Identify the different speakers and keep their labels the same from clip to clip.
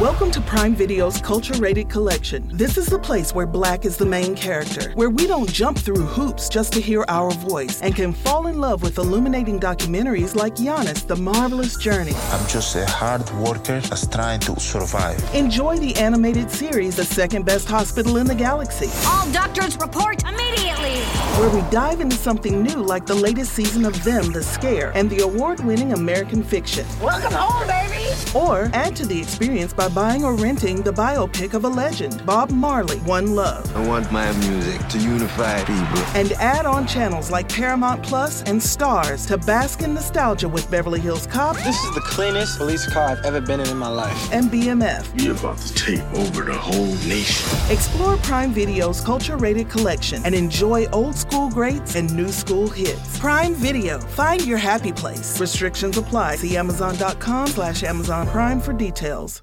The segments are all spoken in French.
Speaker 1: Welcome to Prime Video's Culture Rated Collection. This is the place where black is the main character, where we don't jump through hoops just to hear our voice, and can fall in love with illuminating documentaries like Giannis, The Marvelous Journey.
Speaker 2: I'm just a hard worker that's trying to survive.
Speaker 1: Enjoy the animated series, The Second Best Hospital in the Galaxy,
Speaker 3: All doctors report immediately!
Speaker 1: where we dive into something new like the latest season of Them, The Scare, and the award winning American fiction.
Speaker 3: Welcome home, baby!
Speaker 1: Or add to the experience by buying or renting the biopic of a legend, Bob Marley, One Love.
Speaker 4: I want my music to unify people.
Speaker 1: And add on channels like Paramount Plus and Stars to bask in nostalgia with Beverly Hills Cop
Speaker 5: This is the cleanest police car I've ever been in in my life.
Speaker 1: and BMF.
Speaker 6: We about to take over the whole nation.
Speaker 1: Explore Prime Video's culture rated collection and enjoy old school greats and new school hits. Prime Video. Find your happy place. Restrictions apply. See Amazon.com slash Amazon Prime for details.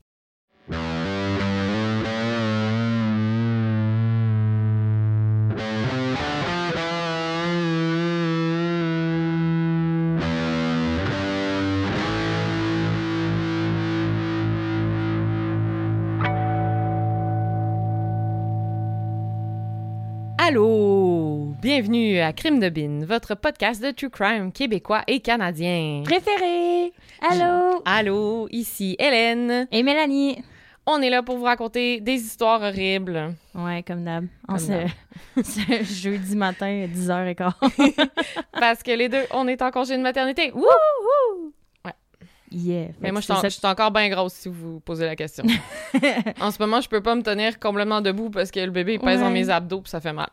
Speaker 7: Bienvenue à Crime de Bin, votre podcast de true crime québécois et canadien.
Speaker 8: Préféré! Allô?
Speaker 7: Allô, ici Hélène.
Speaker 8: Et Mélanie?
Speaker 7: On est là pour vous raconter des histoires horribles.
Speaker 8: Ouais, comme d'hab. On se... ce jeudi matin, 10h15.
Speaker 7: Parce que les deux, on est en congé de maternité. Wouhou!
Speaker 8: yeah.
Speaker 7: Mais moi, je suis je encore bien grosse si vous posez la question. en ce moment, je peux pas me tenir complètement debout parce que le bébé pèse dans
Speaker 8: Ouais.
Speaker 7: mes abdos puis ça fait mal.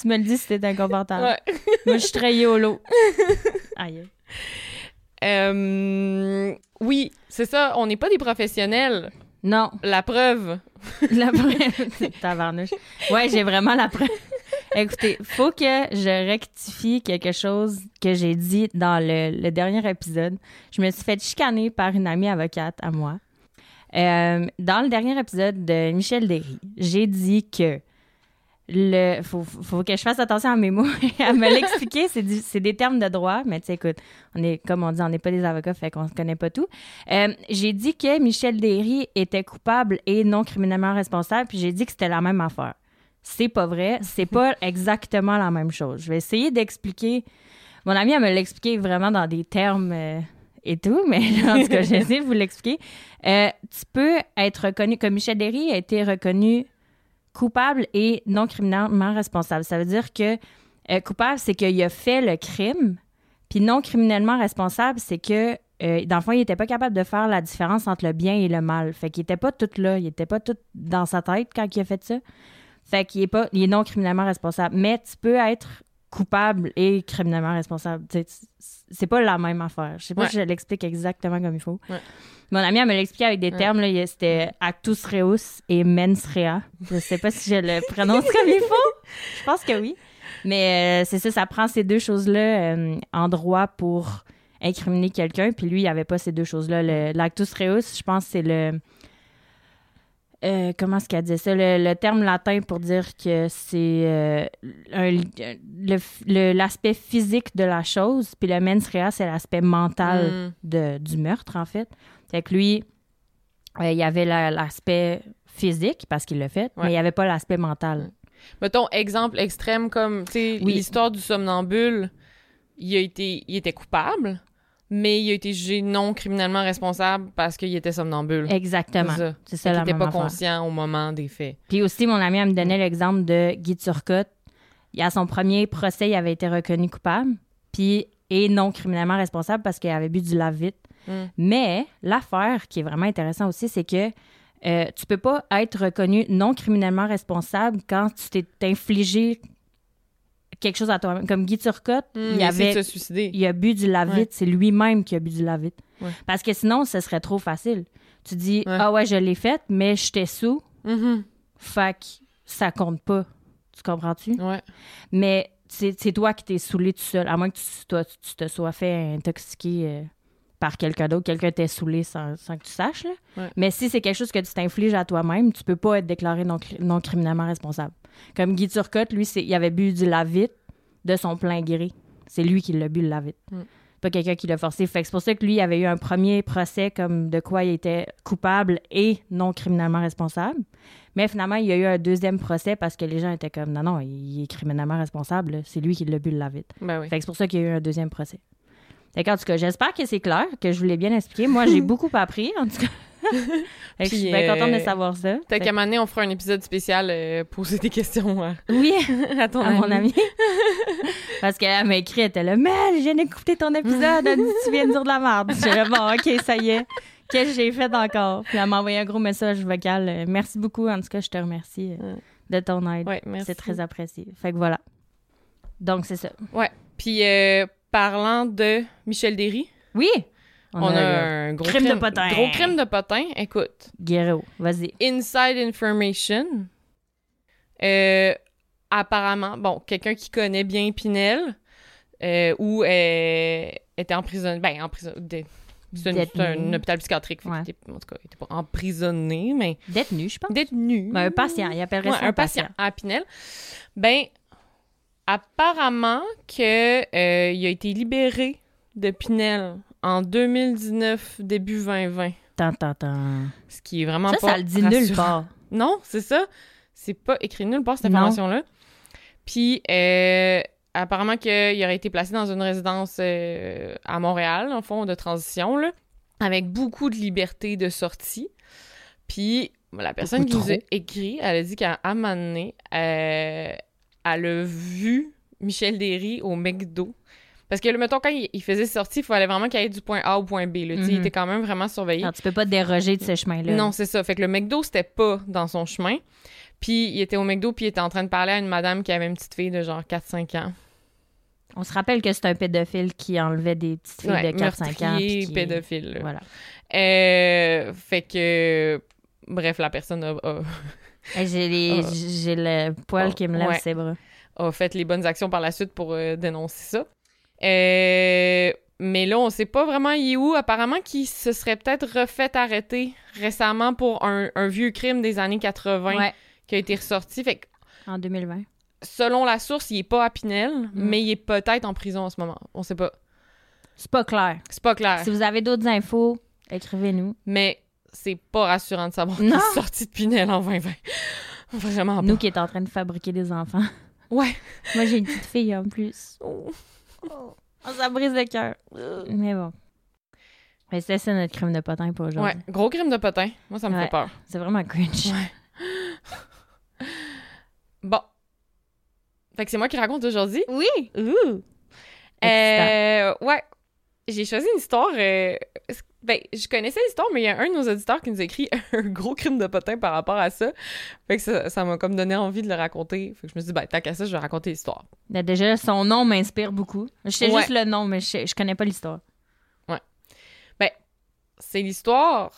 Speaker 8: Tu me le dis si t'es inconfortable.
Speaker 7: Ouais.
Speaker 8: Moi, je suis très YOLO. Aïe.
Speaker 7: Euh, oui, c'est ça, on n'est pas des professionnels.
Speaker 8: Non.
Speaker 7: La preuve.
Speaker 8: La preuve. Tabarnouche. Ouais, j'ai vraiment la preuve. Écoutez, faut que je rectifie quelque chose que j'ai dit dans le, le dernier épisode. Je me suis fait chicaner par une amie avocate à moi. Euh, dans le dernier épisode de Michel Derry, j'ai dit que le faut, faut que je fasse attention à mes mots à me l'expliquer. C'est des termes de droit, mais tu sais, écoute, on est, comme on dit, on n'est pas des avocats, fait qu'on ne connaît pas tout. Euh, j'ai dit que Michel Derry était coupable et non criminellement responsable, puis j'ai dit que c'était la même affaire. C'est pas vrai, c'est pas exactement la même chose. Je vais essayer d'expliquer. Mon amie, elle me l'expliqué vraiment dans des termes euh, et tout, mais en tout cas, j'ai essayé de vous l'expliquer. Euh, tu peux être reconnu, comme Michel Derry a été reconnu coupable et non criminellement responsable. Ça veut dire que euh, coupable, c'est qu'il a fait le crime, puis non criminellement responsable, c'est que euh, dans le fond, il n'était pas capable de faire la différence entre le bien et le mal. Fait qu'il n'était pas tout là, il n'était pas tout dans sa tête quand il a fait ça. Fait qu'il est il est non criminellement responsable. Mais tu peux être coupable et criminellement responsable. C'est pas la même affaire. Je sais pas
Speaker 7: Ouais.
Speaker 8: si je l'explique exactement comme il faut.
Speaker 7: Ouais.
Speaker 8: Mon ami, elle me l'expliqué avec des
Speaker 7: Ouais.
Speaker 8: termes. C'était actus reus et mens rea. Je sais pas si je le prononce comme il faut. Je pense que oui. Mais euh, c'est ça, ça prend ces deux choses-là euh, en droit pour incriminer quelqu'un. Puis lui, il avait pas ces deux choses-là. L'actus reus, je pense, c'est le. Euh, comment est-ce qu'elle dit ça? Le, le terme latin pour dire que c'est euh, l'aspect physique de la chose, puis le mens rea, c'est l'aspect mental
Speaker 7: Mm.
Speaker 8: de, du meurtre, en fait. Fait que lui, euh, il y avait la- l'aspect physique, parce qu'il l'a fait,
Speaker 7: Ouais.
Speaker 8: mais il n'y avait pas l'aspect mental.
Speaker 7: Mettons, exemple extrême comme, tu sais,
Speaker 8: Oui.
Speaker 7: l'histoire du somnambule, il, a été, il était coupable, mais il a été jugé non criminellement responsable parce qu'il était somnambule.
Speaker 8: Exactement.
Speaker 7: C'est ça.
Speaker 8: C'est ça
Speaker 7: Fait
Speaker 8: la
Speaker 7: qu'il était
Speaker 8: même
Speaker 7: pas
Speaker 8: affaire.
Speaker 7: conscient au moment des faits.
Speaker 8: Puis aussi, mon ami, elle me donnait l'exemple de Guy Turcotte. Il, à son premier procès, il avait été reconnu coupable, puis et non criminellement responsable parce qu'il avait bu du lave-vite.
Speaker 7: Mm.
Speaker 8: Mais l'affaire qui est vraiment intéressante aussi, c'est que euh, tu peux pas être reconnu non criminellement responsable quand tu t'es infligé quelque chose à toi-même. Comme Guy Turcotte,
Speaker 7: Hmm,
Speaker 8: il avait il a bu du lave-vite.
Speaker 7: Ouais.
Speaker 8: C'est lui-même qui a bu du lave-vite.
Speaker 7: Ouais.
Speaker 8: Parce que sinon, ce serait trop facile. Tu dis,
Speaker 7: Ouais.
Speaker 8: ah ouais, je l'ai faite, mais j'étais sous,
Speaker 7: Mhm.
Speaker 8: fait que ça compte pas. Tu comprends-tu?
Speaker 7: Ouais.
Speaker 8: Mais c'est toi qui t'es saoulé tout seul, à moins que tu, toi, tu te sois fait intoxiquer euh, par quelqu'un d'autre, quelqu'un t'ait saoulé sans, sans que tu saches. là. Mais si c'est quelque chose que tu t'infliges à toi-même, tu peux pas être déclaré non criminellement responsable. Comme Guy Turcotte, lui, c'est- il avait bu du lavite de son plein gré. C'est lui qui l'a bu, le lavite.
Speaker 7: Mm.
Speaker 8: Pas quelqu'un qui l'a forcé. Fait que c'est pour ça que lui, il avait eu un premier procès comme de quoi il était coupable et non criminellement responsable. Mais finalement, il y a eu un deuxième procès parce que les gens étaient comme non, non, il est criminellement responsable. C'est lui qui l'a bu le lavite.
Speaker 7: Ben oui.
Speaker 8: Fait que c'est pour ça qu'il y a eu un deuxième procès. Fait qu'en tout cas, j'espère que c'est clair, que je vous l'ai bien expliqué. Moi, j'ai beaucoup appris, en tout cas. Je suis bien contente de
Speaker 7: euh,
Speaker 8: savoir ça. Fait
Speaker 7: qu'à un moment donné, on fera un épisode spécial euh, poser des questions à,
Speaker 8: que- Oui,
Speaker 7: à ton
Speaker 8: à mon ami. Parce qu'elle m'a écrit, elle était là, Mel, je viens d'écouter ton épisode, elle dit, tu viens de dire de la merde. J'ai dit, bon, OK, ça y est. Qu'est-ce que j'ai fait encore? Puis elle m'a envoyé un gros message vocal. Euh, Merci beaucoup. En tout cas, je te remercie euh, de ton aide.
Speaker 7: Ouais.
Speaker 8: C'est très apprécié. Fait que voilà. Donc, c'est ça.
Speaker 7: Ouais. Puis, euh, parlant de Michel Derry,
Speaker 8: Oui!
Speaker 7: on, a, un gros
Speaker 8: crime de potin.
Speaker 7: Gros crime de potin. Écoute,
Speaker 8: Guerrero, vas-y.
Speaker 7: inside information. Euh, apparemment, bon, quelqu'un qui connaît bien Pinel, euh, ou euh, était emprisonné, ben, emprisonné, c'est un, c'est un hôpital psychiatrique,
Speaker 8: Ouais.
Speaker 7: était- en tout cas, il était pas emprisonné, mais
Speaker 8: Détenu, je pense.
Speaker 7: détenu.
Speaker 8: Ben, un patient, il appellerait
Speaker 7: Ouais,
Speaker 8: ça
Speaker 7: un patient à Pinel. Ben, apparemment que euh, il a été libéré de Pinel en 2019, début 2020.
Speaker 8: Tant, tant, tant.
Speaker 7: Ce qui est vraiment
Speaker 8: Ça,
Speaker 7: pas
Speaker 8: ça le dit nulle part.
Speaker 7: Non, c'est ça. C'est pas écrit nulle part, cette information-là. Puis, euh, apparemment qu'il aurait été placé dans une résidence euh, à Montréal, en fond, de transition, là, avec beaucoup de liberté de sortie. Puis, la personne
Speaker 8: Beaucoup
Speaker 7: qui nous a écrit, elle a dit qu'à un moment donné, euh, elle a vu Michel Derry au McDo. Parce que, mettons, quand il, faisait sortie, il fallait vraiment qu'il aille du point A au point B. Là. Sais, Il
Speaker 8: Mhm.
Speaker 7: était quand même vraiment surveillé.
Speaker 8: Alors, tu peux pas déroger de ce chemin-là.
Speaker 7: Non, c'est ça. Fait que le McDo, c'était pas dans son chemin. Puis il était au McDo, puis il était en train de parler à une madame qui avait une petite fille de genre 4-5 ans.
Speaker 8: On se rappelle que c'est un pédophile qui enlevait des petites filles
Speaker 7: Ouais,
Speaker 8: de 4-5 ans.
Speaker 7: meurtrier,
Speaker 8: puis qui-
Speaker 7: pédophile. là.
Speaker 8: Voilà.
Speaker 7: Euh, fait que... Bref, la personne a,
Speaker 8: J'ai les-
Speaker 7: Ah.
Speaker 8: j'ai le poil
Speaker 7: Ah,
Speaker 8: qui me lève
Speaker 7: ouais.
Speaker 8: ses bras.
Speaker 7: a fait les bonnes actions par la suite pour euh, dénoncer ça. Euh, mais là, on sait pas vraiment il est où. Apparemment qu'il se serait peut-être refait arrêter récemment pour un, un vieux crime des années 80
Speaker 8: Ouais,
Speaker 7: qui a été ressorti. Fait que
Speaker 8: en 2020.
Speaker 7: selon la source, il est pas à Pinel,
Speaker 8: Mm.
Speaker 7: mais il est peut-être en prison en ce moment. On sait pas.
Speaker 8: C'est pas clair.
Speaker 7: C'est pas clair.
Speaker 8: Si vous avez d'autres infos, écrivez-nous.
Speaker 7: Mais c'est pas rassurant de savoir qu'il est sorti de Pinel en 2020. Vraiment pas.
Speaker 8: Nous qui est en train de fabriquer des enfants.
Speaker 7: Ouais.
Speaker 8: Moi, j'ai une petite fille en plus.
Speaker 7: Oh.
Speaker 8: Oh, ça brise le cœur. Mais bon. Mais c'est ça notre crime de potin pour aujourd'hui.
Speaker 7: Ouais, gros crime de potin. Moi, ça me
Speaker 8: Ouais.
Speaker 7: fait peur.
Speaker 8: C'est vraiment cringe.
Speaker 7: Bon. Fait que c'est moi qui raconte aujourd'hui.
Speaker 8: Oui!
Speaker 7: Ouh. Euh, ouais. J'ai choisi une histoire. euh, ben, je connaissais l'histoire, mais il y a un de nos auditeurs qui nous écrit un gros crime de potin par rapport à ça. Fait que ça m'a comme donné envie de le raconter. Fait que je me suis dit, ben, tant qu'à ça, je vais raconter l'histoire.
Speaker 8: Déjà, son nom m'inspire beaucoup. Je sais
Speaker 7: Ouais.
Speaker 8: juste le nom, mais je, sais- je connais pas l'histoire.
Speaker 7: C'est l'histoire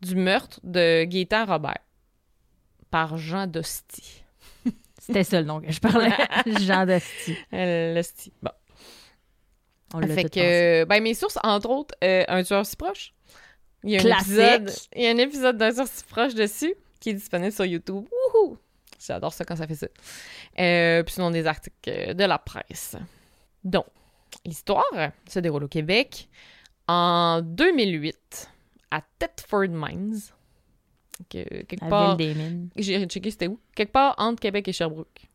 Speaker 7: du meurtre de Gaétan Robert par Jean Dosti.
Speaker 8: C'était ça le nom que je parlais. Jean Dusty.
Speaker 7: Euh, L'hostie. Bon.
Speaker 8: On
Speaker 7: Fait que, ben, mes sources, entre autres, euh, Un tueur si proche. Il y a un épisode, il y a un épisode d'un tueur si proche dessus qui est disponible sur YouTube. Wouhou! J'adore ça quand ça fait ça. Euh, puis sinon, des articles de la presse. Donc, l'histoire se déroule au Québec en 2008 à Thetford Mines. Que, quelque
Speaker 8: La
Speaker 7: part.
Speaker 8: ville des mines.
Speaker 7: J'ai checké c'était où? Quelque part entre Québec et Sherbrooke.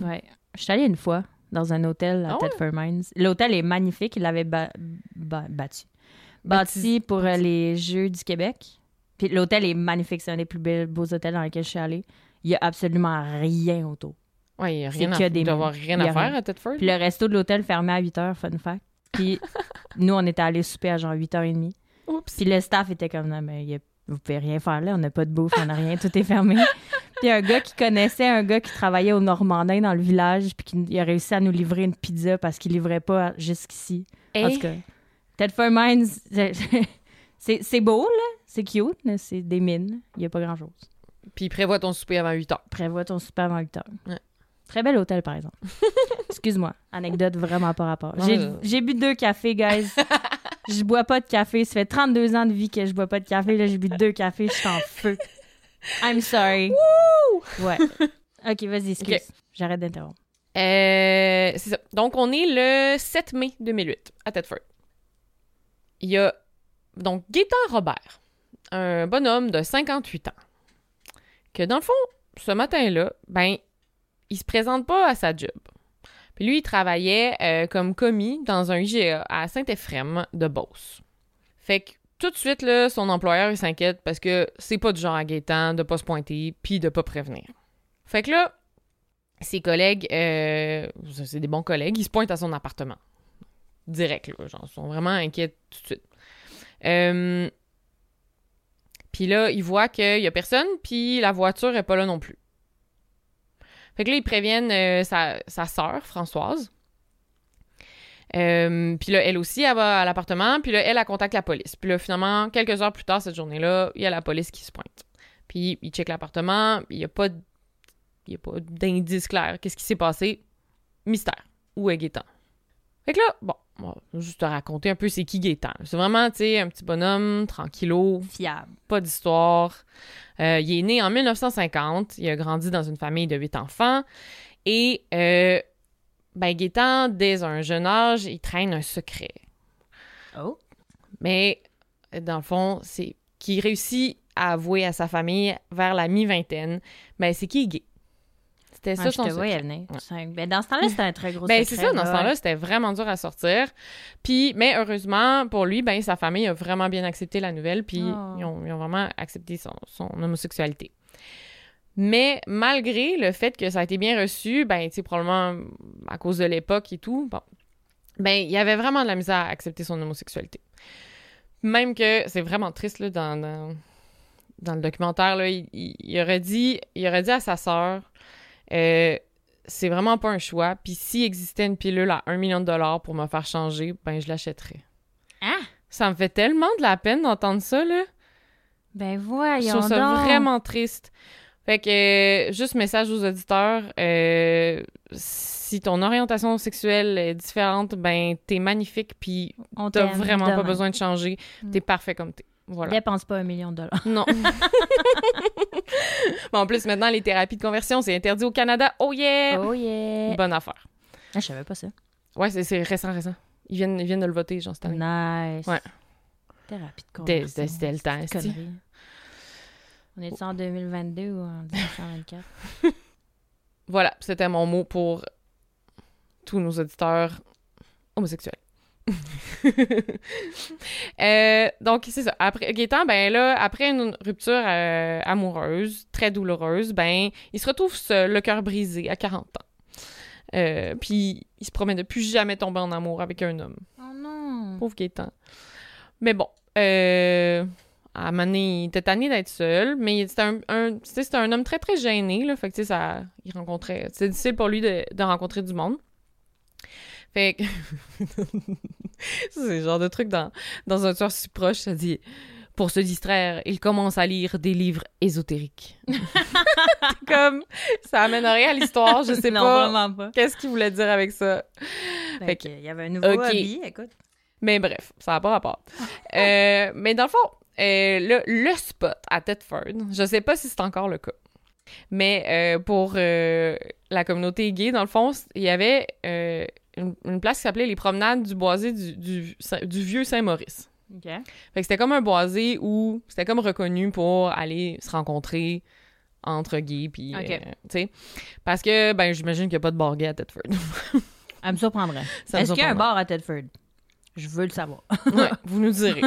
Speaker 8: Ouais. Je suis allée une fois dans un hôtel à
Speaker 7: Ah ouais?
Speaker 8: Thetford Mines. L'hôtel est magnifique. Il l'avait ba- ba- battu. Bâti pour euh, les Jeux du Québec. Puis l'hôtel est magnifique. C'est un des plus beaux hôtels dans lesquels je suis allée. Il y a absolument rien autour.
Speaker 7: Ouais, il n'y a rien à, il
Speaker 8: des
Speaker 7: doit avoir rien à faire
Speaker 8: rien.
Speaker 7: à Thetford.
Speaker 8: Puis le resto de l'hôtel fermait à 8 h, fun fact. Puis nous, on était allés souper à genre 8h30.
Speaker 7: Oups.
Speaker 8: Puis le staff était comme, non, mais y a- vous pouvez rien faire là, on n'a pas de bouffe, on n'a rien, tout est fermé. Puis un gars qui connaissait un gars qui travaillait au Normandin dans le village, puis qui il a réussi à nous livrer une pizza parce qu'il livrait pas jusqu'ici. En tout cas, Tedford Mines, c'est- beau, là. C'est cute, mais c'est des mines. Il y a pas grand-chose.
Speaker 7: Puis prévois ton souper avant 8 heures.
Speaker 8: Prévois ton super avant 8 heures.
Speaker 7: Ouais.
Speaker 8: Très bel hôtel, par exemple. Excuse-moi. Anecdote vraiment pas rapport. J'ai bu deux cafés, guys. je bois pas de café. Ça fait 32 ans de vie que je bois pas de café. Là, j'ai bu deux cafés. Je suis en feu. I'm sorry. Ouais. OK, vas-y, excuse.
Speaker 7: Ok.
Speaker 8: J'arrête d'interrompre.
Speaker 7: Euh, c'est ça. Donc, on est le 7 mai 2008 à Thetford. Il y a donc Gaétan Robert, un bonhomme de 58 ans, que dans le fond, ce matin-là, ben, il se présente pas à sa job. Puis lui, il travaillait euh, comme commis dans un IGA à Saint-Éphrem de Beauce. Fait que tout de suite, son employeur, s'inquiète parce que c'est pas du genre à Gaétan de pas se pointer puis de pas prévenir. Fait que là, ses collègues, euh, c'est des bons collègues, ils se pointent à son appartement. Direct, là, genre, ils sont vraiment inquiets tout de suite. Euh, puis là, ils voient qu'il y a personne, puis la voiture est pas là non plus. Fait que là, ils préviennent euh, sa, sa sœur, Françoise. Euh, puis là, elle aussi, elle va à l'appartement, puis là, elle, elle contacte la police. Puis là, finalement, quelques heures plus tard, cette journée-là, il y a la police qui se pointe. Puis ils checkent l'appartement, il n'y a pas de il n'y a pas d'indice clair. Qu'est-ce qui s'est passé? Mystère. Où est Gaétan? Fait que là, bon, on va juste te raconter un peu c'est qui Gaétan. C'est vraiment, tu sais, un petit bonhomme, tranquillo,
Speaker 8: Fiable.
Speaker 7: pas d'histoire. Euh, il est né en 1950. Il a grandi dans une famille de huit enfants. Et, euh, ben, Gaétan, dès un jeune âge, il traîne un secret.
Speaker 8: Oh.
Speaker 7: Mais, dans le fond, c'est qu'il réussit à avouer à sa famille vers la mi-vingtaine, ben, c'est qu'il est gay. C'était ça
Speaker 8: Ah, je
Speaker 7: son
Speaker 8: te
Speaker 7: secret.
Speaker 8: voyais venir. C'est- Ben, dans ce temps-là, c'était un très gros
Speaker 7: Ben,
Speaker 8: secret.
Speaker 7: c'est ça, dans ce
Speaker 8: là.
Speaker 7: temps-là, c'était vraiment dur à sortir. Puis, mais heureusement, pour lui, ben, sa famille a vraiment bien accepté la nouvelle, puis
Speaker 8: Oh.
Speaker 7: ils, ont, ils ont vraiment accepté son, son homosexualité. Mais malgré le fait que ça a été bien reçu, ben, tu sais, probablement à cause de l'époque et tout, bon, ben, il y avait vraiment de la misère à accepter son homosexualité. Même que c'est vraiment triste, là, dans, dans, dans le documentaire, là, il, il- il aurait dit, il aurait dit à sa sœur, euh, c'est vraiment pas un choix. Puis s'il existait une pilule à un million de dollars pour me faire changer, ben je l'achèterais.
Speaker 8: Hein?
Speaker 7: Ça me fait tellement de la peine d'entendre ça, là.
Speaker 8: Ben,
Speaker 7: Je
Speaker 8: voyons
Speaker 7: trouve ça
Speaker 8: donc.
Speaker 7: vraiment triste. Fait que, euh, juste message aux auditeurs, euh, si ton orientation sexuelle est différente, ben t'es magnifique, puis
Speaker 8: On
Speaker 7: t'as vraiment pas besoin de changer.
Speaker 8: Mm.
Speaker 7: T'es parfait comme t'es. Voilà.
Speaker 8: Dépense pas un million de dollars.
Speaker 7: Non. Bon, en plus, maintenant, les thérapies de conversion, c'est interdit au Canada. Oh yeah!
Speaker 8: Oh yeah!
Speaker 7: Bonne affaire.
Speaker 8: Ah, je savais pas ça.
Speaker 7: Ouais, c'est- récent, récent. Ils viennent, ils viennent de le voter, genre, cette année.
Speaker 8: Nice.
Speaker 7: Ouais.
Speaker 8: Thérapie de conversion.
Speaker 7: c'était le temps.
Speaker 8: On est en 2022 ou en 1924?
Speaker 7: Voilà, c'était mon mot pour tous nos auditeurs homosexuels. Euh, donc, c'est ça. Après, Gaétan, ben là, après une rupture euh, amoureuse, très douloureuse, ben, il se retrouve seul, le cœur brisé, à 40 ans. Euh, puis, il se promet de plus jamais tomber en amour avec un homme.
Speaker 8: Oh non!
Speaker 7: Pauvre Gaétan. Mais bon, euh, à un moment donné, il était tanné d'être seul, mais c'était un, un, c'était un homme très, très gêné, là. Fait que, tu sais, ça, il rencontrait... C'était difficile pour lui de, de rencontrer du monde. Fait que... C'est le genre de truc dans, dans un tueur si proche, ça dit... Pour se distraire, il commence à lire des livres ésotériques. Comme, ça amène rien à l'histoire, je sais
Speaker 8: non,
Speaker 7: pas
Speaker 8: vraiment pas.
Speaker 7: qu'est-ce qu'il voulait dire avec ça.
Speaker 8: Fait
Speaker 7: Fait
Speaker 8: que, il y avait un nouveau
Speaker 7: ok.
Speaker 8: hobby, écoute.
Speaker 7: Mais bref, ça n'a pas rapport. Euh, mais dans le fond, euh, le, le spot à Thetford, je sais pas si c'est encore le cas, mais euh, pour euh, la communauté gay, dans le fond, il y avait une, une place qui s'appelait les promenades du boisé du, du, du vieux Saint-Maurice.
Speaker 8: OK.
Speaker 7: Fait que c'était comme un boisé où c'était comme reconnu pour aller se rencontrer entre gays, puis, sais, parce que, ben, j'imagine qu'il n'y a pas de bar gay à Thetford.
Speaker 8: Elle me surprendrait. Est-ce qu'il y a un bar à Tedford? Je veux le savoir.
Speaker 7: Ouais, vous nous direz.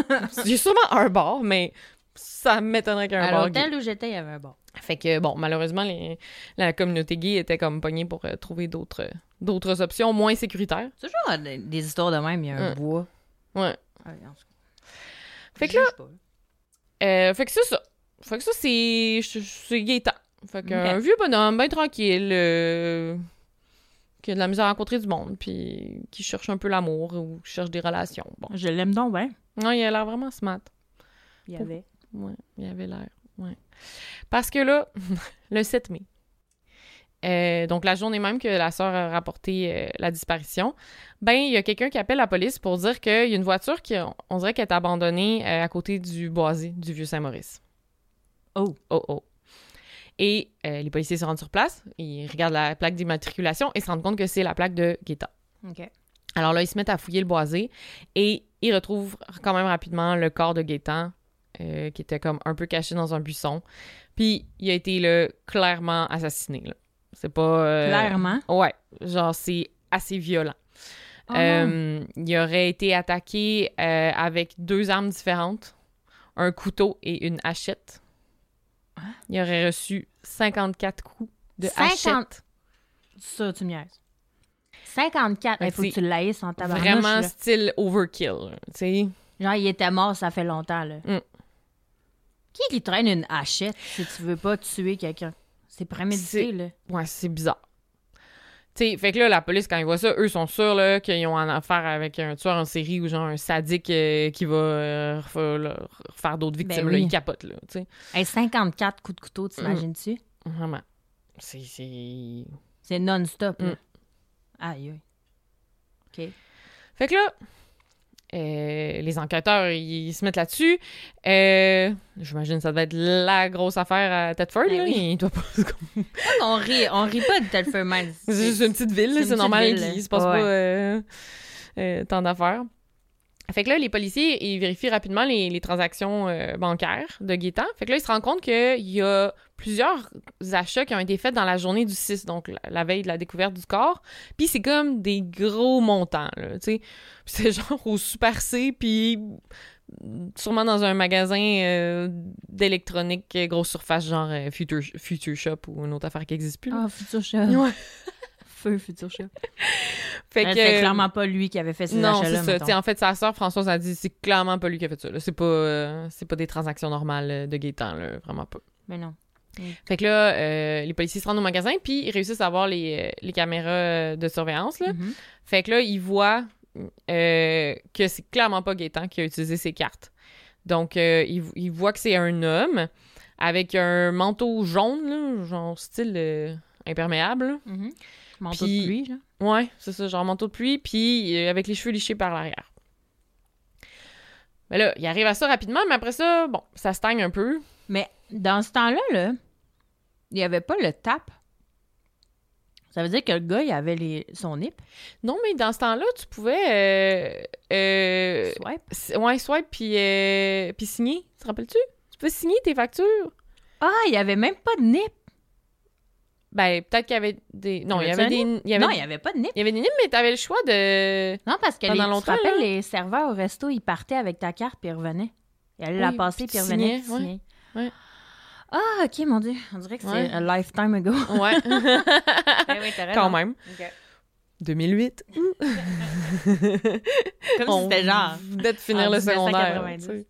Speaker 7: J'ai sûrement un bar, mais ça m'étonnerait qu'il y ait un
Speaker 8: À
Speaker 7: bar gay.
Speaker 8: l'hôtel où j'étais, il y avait un bar.
Speaker 7: Fait que, bon, malheureusement, les- la communauté gay était comme pognée pour euh, trouver d'autres d'autres options moins sécuritaires.
Speaker 8: C'est toujours euh, des, des histoires de même, il y a un bois.
Speaker 7: Ouais.
Speaker 8: Ah, en tout cas.
Speaker 7: Fait que là-. Euh, fait que c'est ça. Fait que ça, c'est c'est Gaétan. Fait qu'un vieux bonhomme, bien tranquille, euh, qui a de la misère à rencontrer du monde, puis qui cherche un peu l'amour ou qui cherche des relations. Bon.
Speaker 8: Je l'aime donc bien.
Speaker 7: Non, il a l'air vraiment smart.
Speaker 8: Il y avait.
Speaker 7: Ouais, il avait l'air. Ouais. Parce que là, le 7 mai, euh, donc la journée même que la sœur a rapporté euh, la disparition, ben il y a quelqu'un qui appelle la police pour dire qu'il y a une voiture qui, on dirait qu'elle est abandonnée euh, à côté du boisé du vieux Saint-Maurice.
Speaker 8: Oh.
Speaker 7: Oh oh. Et euh, les policiers se rendent sur place, ils regardent la plaque d'immatriculation et se rendent compte que c'est la plaque de Guetta.
Speaker 8: OK.
Speaker 7: Alors là, ils se mettent à fouiller le boisé et ils retrouvent quand même rapidement le corps de Gaétan euh, qui était comme un peu caché dans un buisson. Puis il a été là, clairement assassiné. C'est pas. euh,
Speaker 8: Clairement?
Speaker 7: Ouais, genre c'est assez violent.
Speaker 8: Oh.
Speaker 7: Euh, il aurait été attaqué avec deux armes différentes, un couteau et une hachette.
Speaker 8: Hein?
Speaker 7: Il aurait reçu 54 coups de
Speaker 8: 50?
Speaker 7: hachette.
Speaker 8: Ça, tu me niaises. 54. Il faut que tu l'ailles en tabarnouche.
Speaker 7: Vraiment
Speaker 8: là.
Speaker 7: style overkill. Tu sais.
Speaker 8: Genre, il était mort, ça fait longtemps, là.
Speaker 7: Mm.
Speaker 8: Qui qui traîne une hachette si tu veux pas tuer quelqu'un? C'est prémédité, là.
Speaker 7: Ouais, c'est bizarre. Tu sais, fait que là, la police, quand ils voient ça, eux sont sûrs là, qu'ils ont en affaire avec un tueur en série ou genre un sadique euh, qui va euh, refaire, là, refaire d'autres victimes.
Speaker 8: Ben
Speaker 7: là,
Speaker 8: oui.
Speaker 7: ils capotent, là, tu sais.
Speaker 8: Hey, 54 coups de couteau, t'imagines-tu?
Speaker 7: Vraiment. C'est... c'est-
Speaker 8: C'est non-stop, là.
Speaker 7: Mm.
Speaker 8: Aïe, aïe. OK.
Speaker 7: Fait que là, euh, les enquêteurs, ils, se mettent là-dessus. Euh, J'imagine que ça devait être la grosse affaire à Thetford,
Speaker 8: Ben
Speaker 7: là.
Speaker 8: oui.
Speaker 7: Il doit pas...
Speaker 8: on rit, on rit pas de Mines.
Speaker 7: C'est juste une petite ville,
Speaker 8: c'est
Speaker 7: normal qu'il se passe
Speaker 8: ouais.
Speaker 7: pas euh, tant d'affaires. Fait que là, les policiers, ils vérifient rapidement les, les transactions euh, bancaires de Gaétan. Fait que là, ils se rendent compte qu'il y a plusieurs achats qui ont été faits dans la journée du 6, donc la, la veille de la découverte du corps. Puis c'est comme des gros montants, là, tu sais. C'est genre au Super C, puis sûrement dans un magasin euh, d'électronique grosse surface, genre euh, Future, Future Shop ou une autre affaire qui n'existe plus.
Speaker 8: Ah, Futur Chat.
Speaker 7: Ouais.
Speaker 8: Feu, Futur Chat.
Speaker 7: Fait
Speaker 8: Euh,
Speaker 7: que...
Speaker 8: C'est clairement pas lui qui avait fait ces
Speaker 7: Non, c'est
Speaker 8: achats-là,
Speaker 7: ça. Tu sais, en fait, sa sœur Françoise a dit c'est clairement pas lui qui a fait ça. là. C'est pas, euh, c'est pas des transactions normales euh, de Gaétan, là, vraiment pas.
Speaker 8: Mais non.
Speaker 7: Fait que là, euh, les policiers se rendent au magasin, puis ils réussissent à voir les, les caméras de surveillance. Là.
Speaker 8: Mhm.
Speaker 7: Fait que là, ils voient euh, que c'est clairement pas Gaétan qui a utilisé ses cartes. Donc, ils, ils voient que c'est un homme avec un manteau jaune, là, genre style imperméable.
Speaker 8: Mhm. Manteau de pluie, là.
Speaker 7: Ouais, c'est ça, genre manteau de pluie, puis euh, avec les cheveux lichés par l'arrière. Mais là, il arrive à ça rapidement, mais après ça, bon, ça stagne un peu.
Speaker 8: Mais dans ce temps-là, là, il n'y avait pas le tap. Ça veut dire que le gars, il avait les... son nip.
Speaker 7: Non, mais dans ce temps-là, tu pouvais. Euh, euh,
Speaker 8: Swipe.
Speaker 7: ouais, swipe, puis, euh, puis signer. Tu te rappelles-tu? Tu peux signer tes factures.
Speaker 8: Ah, il n'y avait même pas de nip.
Speaker 7: Ben, peut-être qu'il y avait des. Non, il y avait
Speaker 8: un
Speaker 7: des. Il y avait,
Speaker 8: Non, il n'y avait pas de nip.
Speaker 7: il y avait des nips, mais t'avais le choix de.
Speaker 8: Non, parce que les,
Speaker 7: Pendant
Speaker 8: tu te rappelles, les serveurs au resto, ils partaient avec ta carte puis ils revenaient. Ils allaient la
Speaker 7: Oui,
Speaker 8: passer
Speaker 7: puis
Speaker 8: puis ils
Speaker 7: tu
Speaker 8: revenaient.
Speaker 7: ouais. Ouais.
Speaker 8: Ah, ok, mon Dieu. On dirait que c'est
Speaker 7: Ouais.
Speaker 8: a lifetime ago.
Speaker 7: Ouais.
Speaker 8: Eh oui,
Speaker 7: Quand même.
Speaker 8: Ok.
Speaker 7: 2008.
Speaker 8: Comme si c'était genre.
Speaker 7: de finir
Speaker 8: en
Speaker 7: le secondaire.
Speaker 8: 1990.
Speaker 7: tu sais.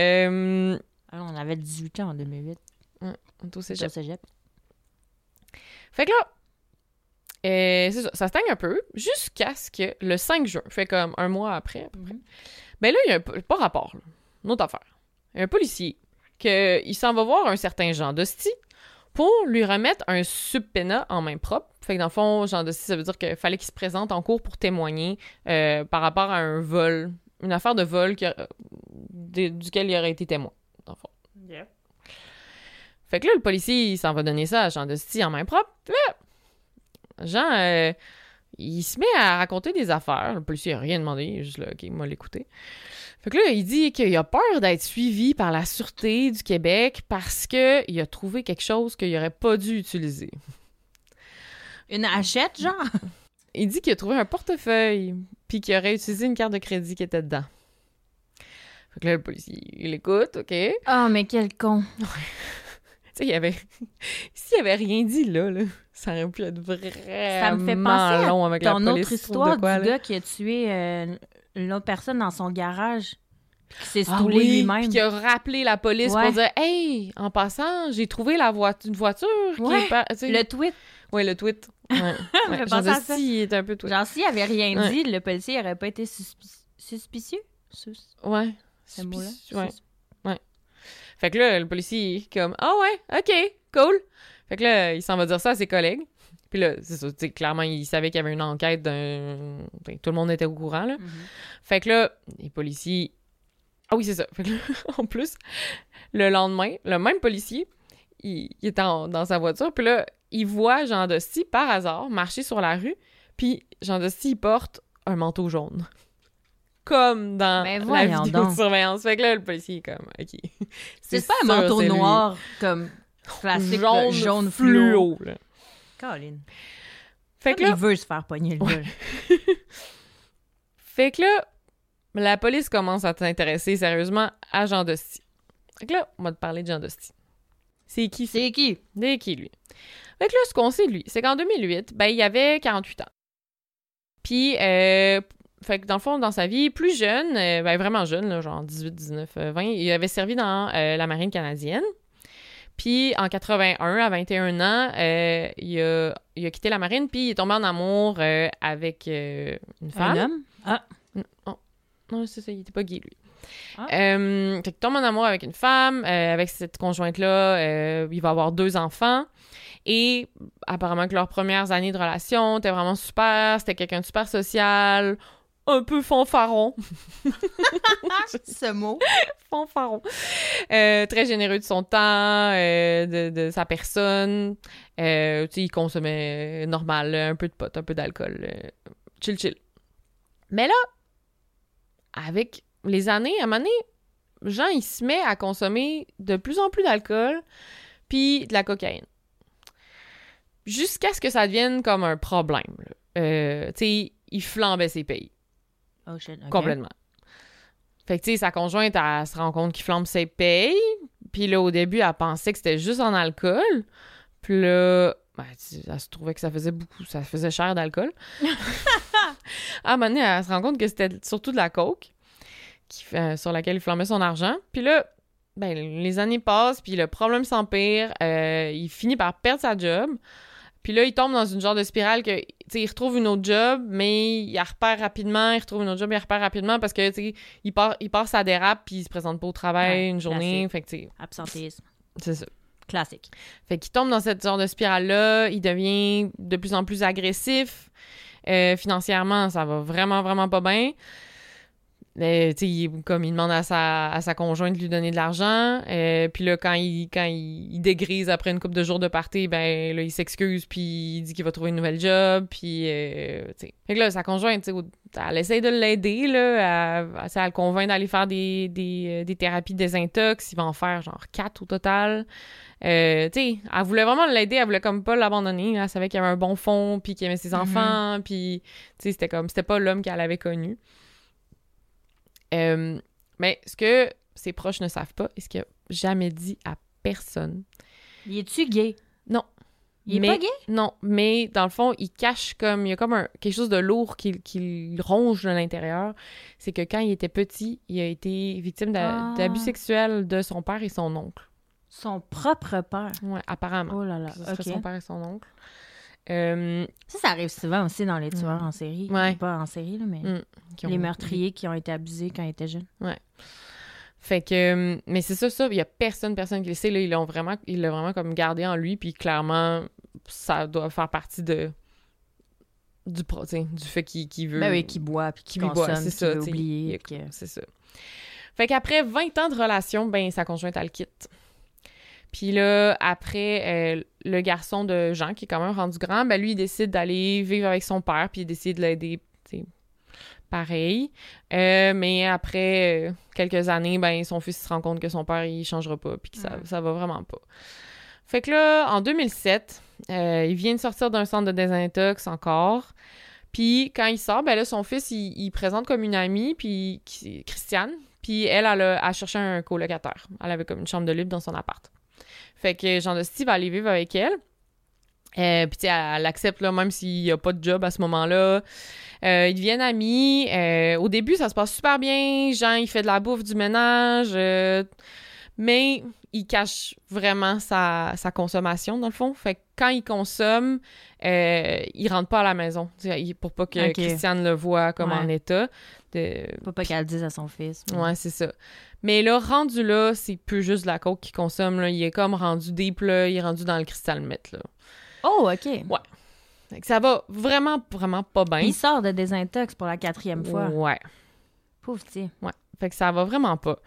Speaker 7: Euh,
Speaker 8: Ah, on avait 18 ans en 2008.
Speaker 7: on est au
Speaker 8: Au
Speaker 7: cégep. Fait que là, euh, c'est ça, ça stagne un peu jusqu'à ce que le 5 juin, fait comme un mois après, à peu près,
Speaker 8: Mhm.
Speaker 7: ben là, il y a un, pas rapport, là, une autre affaire. Il y a un policier que il s'en va voir un certain Jean Dosti pour lui remettre un subpénat en main propre. Fait que dans le fond, Jean Dosti, ça veut dire qu'il fallait qu'il se présente en cours pour témoigner euh, par rapport à un vol, une affaire de vol qui a- de- duquel il aurait été témoin. Fait que là, le policier, il s'en va donner ça à Jean Dosti en main propre. Là, Jean, euh, il se met à raconter des affaires. Le policier n'a rien demandé, il est juste là, OK, moi l'écouter. Fait que là, il dit qu'il a peur d'être suivi par la Sûreté du Québec parce qu'il a trouvé quelque chose qu'il n'aurait pas dû utiliser.
Speaker 8: Une hachette, genre?
Speaker 7: Il dit qu'il a trouvé un portefeuille puis qu'il aurait utilisé une carte de crédit qui était dedans. Fait que là, le policier, il écoute, OK? Tu
Speaker 8: Oh, mais quel con.
Speaker 7: Sais, il y avait... S'il avait rien dit, là, là, ça aurait pu être vraiment
Speaker 8: Ça me fait penser à
Speaker 7: long avec la
Speaker 8: Ton
Speaker 7: police.
Speaker 8: autre
Speaker 7: tu
Speaker 8: histoire
Speaker 7: quoi,
Speaker 8: du
Speaker 7: là?
Speaker 8: gars qui a tué euh, une autre personne dans son garage. Qui s'est
Speaker 7: Ah
Speaker 8: stoulé
Speaker 7: oui,
Speaker 8: lui-même.
Speaker 7: qui a rappelé la police
Speaker 8: Ouais.
Speaker 7: pour dire Hey, en passant, j'ai trouvé la voit- une voiture qui
Speaker 8: Ouais,
Speaker 7: est pas. tu sais.
Speaker 8: Le tweet.
Speaker 7: Ouais, le tweet. Ouais. ouais.
Speaker 8: ça.
Speaker 7: Dosti, il un peu tweet.
Speaker 8: Genre, s'il avait rien dit, le policier n'aurait pas été suspi- suspicieux? Sus-
Speaker 7: Ouais.
Speaker 8: ce mot-là?
Speaker 7: Ouais.
Speaker 8: Sus-
Speaker 7: Fait que là, le policier est comme « Ah ouais, OK, cool. » Fait que là, il s'en va dire ça à ses collègues. Puis là, c'est ça, tu sais, clairement, il savait qu'il y avait une enquête d'un... ben, Tout le monde était au courant, là. Fait que là, les policiers... Ah oui, c'est ça. Fait que là, en plus, le lendemain, le même policier, il, il est en- dans sa voiture, puis là, il voit Jean Dosti, par hasard, marcher sur la rue, puis Jean Dosti, il porte un manteau jaune. Comme dans
Speaker 8: Ben
Speaker 7: la vidéo de surveillance. Fait que là, le policier est comme, OK.
Speaker 8: C'est pas un manteau
Speaker 7: lui.
Speaker 8: noir comme classique
Speaker 7: jaune,
Speaker 8: jaune, jaune
Speaker 7: fluo.
Speaker 8: fluo.
Speaker 7: là.
Speaker 8: Colin.
Speaker 7: Fait que là,
Speaker 8: il veut se faire pogner le vol.
Speaker 7: Fait que là, la police commence à s'intéresser sérieusement à Jean Dosti. Fait que là, on va te parler de Jean Dosti. C'est qui?
Speaker 8: C'est qui?
Speaker 7: C'est qui, lui? Fait que là, ce qu'on sait de lui, c'est qu'en 2008, ben, il avait 48 ans. Puis, euh, fait que dans le fond, dans sa vie, plus jeune, euh, ben, vraiment jeune, là, genre 18, 19, euh, 20, il avait servi dans euh, la marine canadienne. Puis, en 81, à 21 ans, euh, il, a, il a quitté la marine, puis il est tombé en amour avec une femme.
Speaker 8: Un homme? Ah.
Speaker 7: Non, c'est ça, il était pas gay, lui.
Speaker 8: Ah.
Speaker 7: Fait qu'il tombe en amour avec une femme, avec cette conjointe-là, il va avoir deux enfants. Et apparemment que leurs premières années de relation étaient vraiment super, c'était quelqu'un de super social, un peu fanfaron,
Speaker 8: Ce mot.
Speaker 7: fanfaron, Euh, très généreux de son temps, euh, de, de sa personne. Euh, tu sais, il consommait normal, un peu de pot, un peu d'alcool. chill, chill. Mais là, avec les années, à un moment donné, Jean, il se met à consommer de plus en plus d'alcool puis de la cocaïne. Jusqu'à ce que ça devienne comme un problème. tu sais, il flambait ses pays.
Speaker 8: Oh shit.
Speaker 7: Complètement. Fait que, tu sais, sa conjointe, elle se rend compte qu'il flambe ses payes. Puis là, au début, elle pensait que c'était juste en alcool. Puis là, ben, elle se trouvait que ça faisait beaucoup, ça faisait cher d'alcool. à un moment donné, elle se rend compte que c'était surtout de la coke qui fait- sur laquelle il flambait son argent. Puis là, ben, les années passent, puis le problème s'empire. euh, il finit par perdre sa job. Puis là, il tombe dans une genre de spirale que, tu sais, il retrouve une autre job, mais il la repère rapidement, il retrouve une autre job, il la repère rapidement parce que, tu sais, il part, il part sa dérape, puis il se présente pas au travail
Speaker 8: Ouais,
Speaker 7: une journée.
Speaker 8: classique.
Speaker 7: Fait que, tu sais,
Speaker 8: Absentéisme.
Speaker 7: c'est ça.
Speaker 8: Classique.
Speaker 7: Fait qu'il tombe dans cette genre de spirale-là, il devient de plus en plus agressif. Euh, financièrement, ça va vraiment, vraiment pas bien. Euh, il- comme il demande à sa, à sa conjointe de lui donner de l'argent. Euh, puis là, quand il, quand il, il dégrise après une couple de jours de party, ben là, il s'excuse, puis il dit qu'il va trouver une nouvelle job, puis, euh. Fait que là, sa conjointe, elle essaye de l'aider, là, à, à, à le convaincre d'aller faire des, des, euh, des thérapies désintox. Il va en faire genre quatre au total. Euh, tu sais, elle voulait vraiment l'aider, elle voulait comme pas l'abandonner. Elle savait qu'il y avait un bon fond, puis qu'il aimait ses enfants, puis tu sais, c'était comme, c'était pas l'homme qu'elle avait connu. Euh, mais ce que ses proches ne savent pas, et ce qu'il a jamais dit à personne,
Speaker 8: Il est-tu gay?
Speaker 7: Non.
Speaker 8: Il est
Speaker 7: Mais-
Speaker 8: pas gay?
Speaker 7: non, mais dans le fond, il cache comme, il y a comme un, quelque chose de lourd qui, qui ronge de l'intérieur. C'est que quand il était petit, il a été victime
Speaker 8: Ah.
Speaker 7: d'abus sexuels de son père et son oncle.
Speaker 8: Son propre père.
Speaker 7: Ouais, apparemment.
Speaker 8: Oh là là.
Speaker 7: Ce serait
Speaker 8: OK.
Speaker 7: son père et son oncle. Euh,
Speaker 8: Ça, ça arrive souvent aussi dans les tueurs en série.
Speaker 7: Ouais.
Speaker 8: Pas en série, là, mais
Speaker 7: Mm. qui ont-
Speaker 8: les meurtriers qui ont été abusés quand ils étaient jeunes.
Speaker 7: Fait que, euh, mais c'est ça, ça, il y a personne, personne qui le sait, là, ils l'ont vraiment, il l'a vraiment comme gardé en lui, puis clairement, ça doit faire partie de, du, du fait qu'il qu'il veut.
Speaker 8: Ben oui, qui boit, puis qui
Speaker 7: Qui boit, c'est ça,
Speaker 8: veut oublier.
Speaker 7: C'est ça. Fait qu'après 20 ans de relation, ben, sa conjointe, elle le quitte. Puis là, après, euh, le garçon de Jean, qui est quand même rendu grand, ben lui, il décide d'aller vivre avec son père, puis il décide de l'aider, pareil. Euh, mais après euh, quelques années, ben, son fils se rend compte que son père, il changera pas, puis que ça, ça va vraiment pas. Fait que là, en 2007, euh, il vient de sortir d'un centre de désintox encore. Puis quand il sort, ben là, son fils, il, il présente comme une amie, puis Christiane. Puis elle, elle a, a cherché un colocataire. Elle avait comme une chambre de libre dans son appart. Fait que Jean Steve va aller vivre avec elle. Euh, puis elle, elle accepte, là, même s'il n'y a pas de job à ce moment-là. Euh, ils deviennent amis. Euh, au début, ça se passe super bien. Jean, il fait de la bouffe, du ménage. euh, mais il cache vraiment sa, sa consommation, dans le fond. Fait que quand il consomme, euh, il rentre pas à la maison pour pas que. Christiane le voit comme
Speaker 8: Ouais.
Speaker 7: en état. De...
Speaker 8: Faut pas qu'elle le dise à son fils.
Speaker 7: Ouais, c'est ça. Mais là, rendu là, c'est plus juste de la coke qu'il consomme. Là. Il est comme rendu deep, là. Il est rendu dans le cristal meth, là.
Speaker 8: Oh, OK.
Speaker 7: Fait que ça va vraiment, vraiment pas bien.
Speaker 8: Il sort de désintox pour la quatrième fois.
Speaker 7: Ouais.
Speaker 8: Pauvre petit.
Speaker 7: Ouais. Fait que ça va vraiment pas.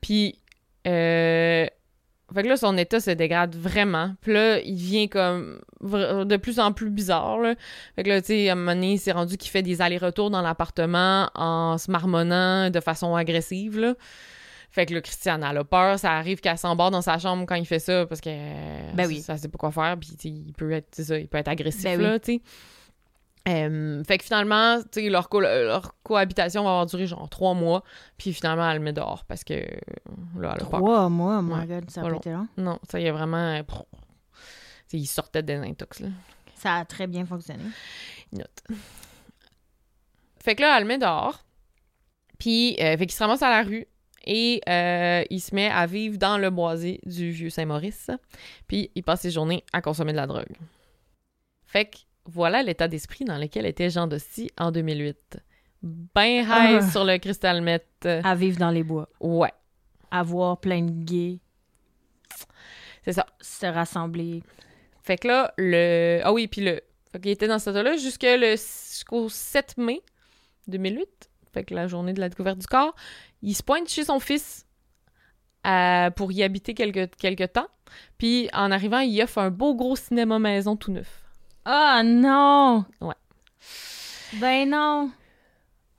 Speaker 7: Puis, euh... fait que là, son état se dégrade vraiment. Puis là, il devient comme de plus en plus bizarre, là. Fait que là, tu sais, à un moment donné, c'est rendu qu'il fait des allers-retours dans l'appartement en se marmonnant de façon agressive, là. Fait que là, Christiane, elle a peur. Ça arrive qu'elle s'embarque dans sa chambre quand il fait ça parce que
Speaker 8: Ben oui.
Speaker 7: ça sait pas quoi faire. Puis, tu sais, il peut être, ça, il peut être agressif,
Speaker 8: Ben oui.
Speaker 7: là, tu sais. Euh, fait que finalement, tu leur, co- leur cohabitation va avoir duré genre trois mois. Puis finalement, elle le met dehors parce que là, elle a peur.
Speaker 8: Trois mois, my
Speaker 7: Ouais,
Speaker 8: God, ça a été long.
Speaker 7: Non, ça y est vraiment. euh, pff, tu sais, il sortait des intox, là.
Speaker 8: Ça a très bien fonctionné.
Speaker 7: Il note. Fait que là, elle le met dehors. Puis, euh, fait qu'il se ramasse à la rue. Et euh, il se met à vivre dans le boisé du vieux Saint-Maurice. Puis, il passe ses journées à consommer de la drogue. Fait que voilà l'état d'esprit dans lequel était Jean Dosti en 2008. Ben high
Speaker 8: Ah.
Speaker 7: sur le cristal meth.
Speaker 8: À vivre dans les bois.
Speaker 7: Ouais,
Speaker 8: À voir plein de gays
Speaker 7: c'est ça.
Speaker 8: se rassembler.
Speaker 7: Fait que là, le. Ah oui, puis le. Fait qu'il était dans cet état-là jusqu'au 7 mai 2008. Fait que la journée de la découverte du corps. Il se pointe chez son fils euh, pour y habiter quelque, quelque temps. Puis en arrivant, il offre un beau gros cinéma maison tout neuf.
Speaker 8: Ah non!
Speaker 7: Ouais.
Speaker 8: Ben non!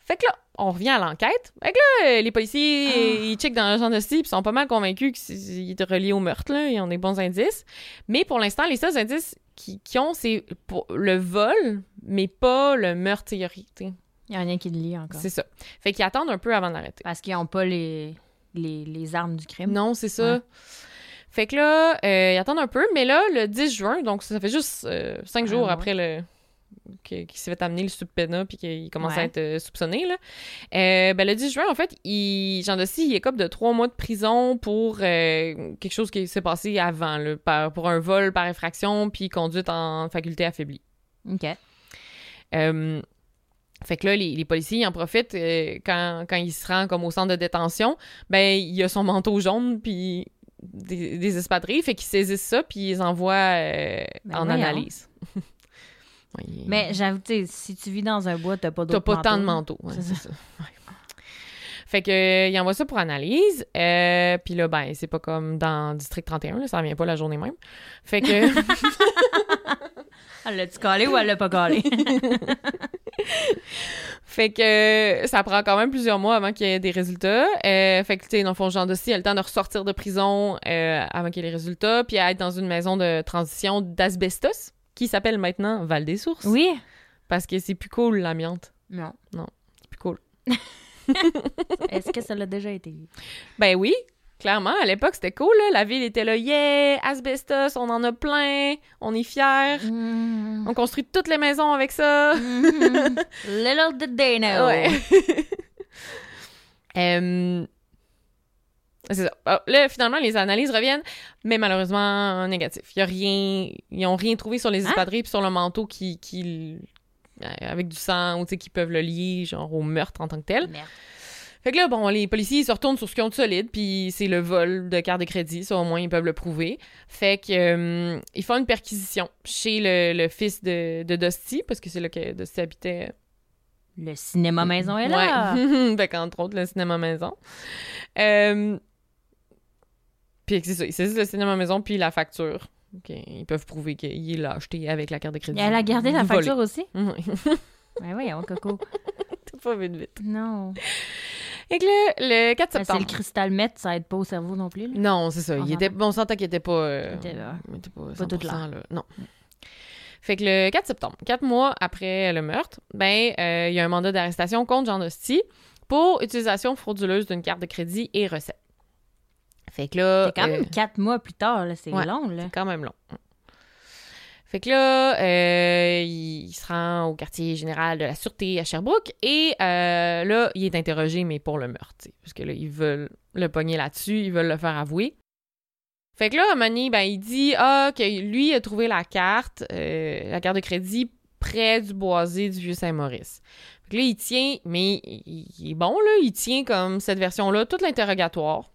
Speaker 7: Fait que là, on revient à l'enquête. Fait que là, les policiers,
Speaker 8: Ah.
Speaker 7: ils checkent dans le genre de style, puis sont pas mal convaincus qu'il est relié au meurtre, là. Ils ont des bons indices. Mais pour l'instant, les seuls indices qu'ils qu'ils ont, c'est pour le vol, mais pas le meurtre. Il y a rien, tu sais.
Speaker 8: Il n'y a rien qui le lie encore.
Speaker 7: C'est ça. Fait qu'ils attendent un peu avant de l'arrêter.
Speaker 8: Parce qu'ils n'ont pas les, les, les armes du crime.
Speaker 7: Non, c'est ça.
Speaker 8: Ouais.
Speaker 7: Fait que là, euh, ils attendent un peu, mais là, le 10 juin, donc ça fait juste euh, cinq
Speaker 8: Un
Speaker 7: jours après le qu'il s'est fait amener le subpoena puis qu'il commence à être euh, soupçonné, là. Euh, ben, le 10 juin, en fait, il, Jean Dossi, il écope de trois mois de prison pour euh, quelque chose qui s'est passé avant, là, par- pour un vol par effraction puis conduite en faculté affaiblie.
Speaker 8: OK.
Speaker 7: Euh, fait que là, les, les policiers ils en profitent quand, quand il se rend comme au centre de détention. Ben, il a son manteau jaune puis des, des espadrilles. Fait qu'ils saisissent ça puis ils envoient euh,
Speaker 8: Ben
Speaker 7: en
Speaker 8: voyons.
Speaker 7: analyse.
Speaker 8: Mais j'avoue, tu sais, si tu vis dans un bois, t'as pas
Speaker 7: T'as
Speaker 8: d'autres
Speaker 7: pas tant de
Speaker 8: manteaux.
Speaker 7: ouais,
Speaker 8: C'est
Speaker 7: ça. Ouais. Fait que, euh, il envoie ça pour analyse. Euh, puis là, ben, c'est pas comme dans District 31, là, ça vient pas la journée même. Fait que.
Speaker 8: Elle l'a-tu calé ou elle l'a pas calé?
Speaker 7: Fait que euh, ça prend quand même plusieurs mois avant qu'il y ait des résultats. Euh, fait que, tu sais, dans le fond, Jean a le temps de ressortir de prison euh, avant qu'il y ait les résultats, puis à être dans une maison de transition d'asbestos, qui s'appelle maintenant Val des Sources.
Speaker 8: oui.
Speaker 7: Parce que c'est plus cool, l'amiante.
Speaker 8: Non.
Speaker 7: C'est plus cool.
Speaker 8: Est-ce que ça l'a déjà été?
Speaker 7: Ben oui, clairement, à l'époque, c'était cool, là. La ville était là, yeah, asbestos, on en a plein, on est fiers.
Speaker 8: Mm.
Speaker 7: On construit toutes les maisons avec ça.
Speaker 8: Mhm. Little did they know.
Speaker 7: Ouais. C'est ça. Ah, Là, finalement, les analyses reviennent, mais malheureusement négatif. Il y a rien, ils ont rien trouvé sur les
Speaker 8: Hein?
Speaker 7: espadrilles puis sur le manteau qui, qui avec du sang ou qui peuvent le lier genre au meurtre en tant que tel.
Speaker 8: Merde.
Speaker 7: Fait que là, bon, les policiers ils se retournent sur ce qu'ils ont de solide, puis c'est le vol de carte de crédit, ça au moins ils peuvent le prouver. Fait que euh, ils font une perquisition chez le, le fils de, de Dusty, parce que c'est là que Dusty habitait
Speaker 8: Le cinéma maison est là.
Speaker 7: Ouais. fait qu'entre autres, le cinéma maison. Euh... Puis c'est ça, ils saisissent le cinéma maison puis la facture. Ils peuvent prouver qu'il l'a acheté avec la carte de crédit.
Speaker 8: Elle a gardé la
Speaker 7: Volée.
Speaker 8: facture aussi?
Speaker 7: Oui.
Speaker 8: Ben voyons, Coco.
Speaker 7: T'as pas vite vite.
Speaker 8: Non.
Speaker 7: Et que le, le 4
Speaker 8: Ben, c'est
Speaker 7: septembre.
Speaker 8: le cristal meth, ça aide pas au cerveau non plus. là.
Speaker 7: Non, c'est ça.
Speaker 8: On
Speaker 7: Il était... on s'entend qu'il était pas... euh,
Speaker 8: Il était là.
Speaker 7: il était pas,
Speaker 8: Pas tout
Speaker 7: 100%, là. Non. Fait que le 4 septembre, quatre mois après le meurtre, ben, euh, il y a un mandat d'arrestation contre Jean Dosti pour utilisation frauduleuse d'une carte de crédit et recette. Fait que là...
Speaker 8: C'est quand
Speaker 7: euh,
Speaker 8: même quatre mois plus tard, là, c'est
Speaker 7: ouais.
Speaker 8: long. Là.
Speaker 7: C'est quand même long. Fait que là, euh, il, se rend au quartier général de la Sûreté à Sherbrooke et euh, là, il est interrogé, mais pour le meurtre, parce que là, ils veulent le pogner là-dessus, ils veulent le faire avouer. Fait que là, donné, ben, il dit ah, que lui a trouvé la carte, euh, la carte de crédit près du boisé du Vieux-Saint-Maurice. Fait que là, il tient, mais il, il est bon, là, il tient comme cette version-là, tout l'interrogatoire.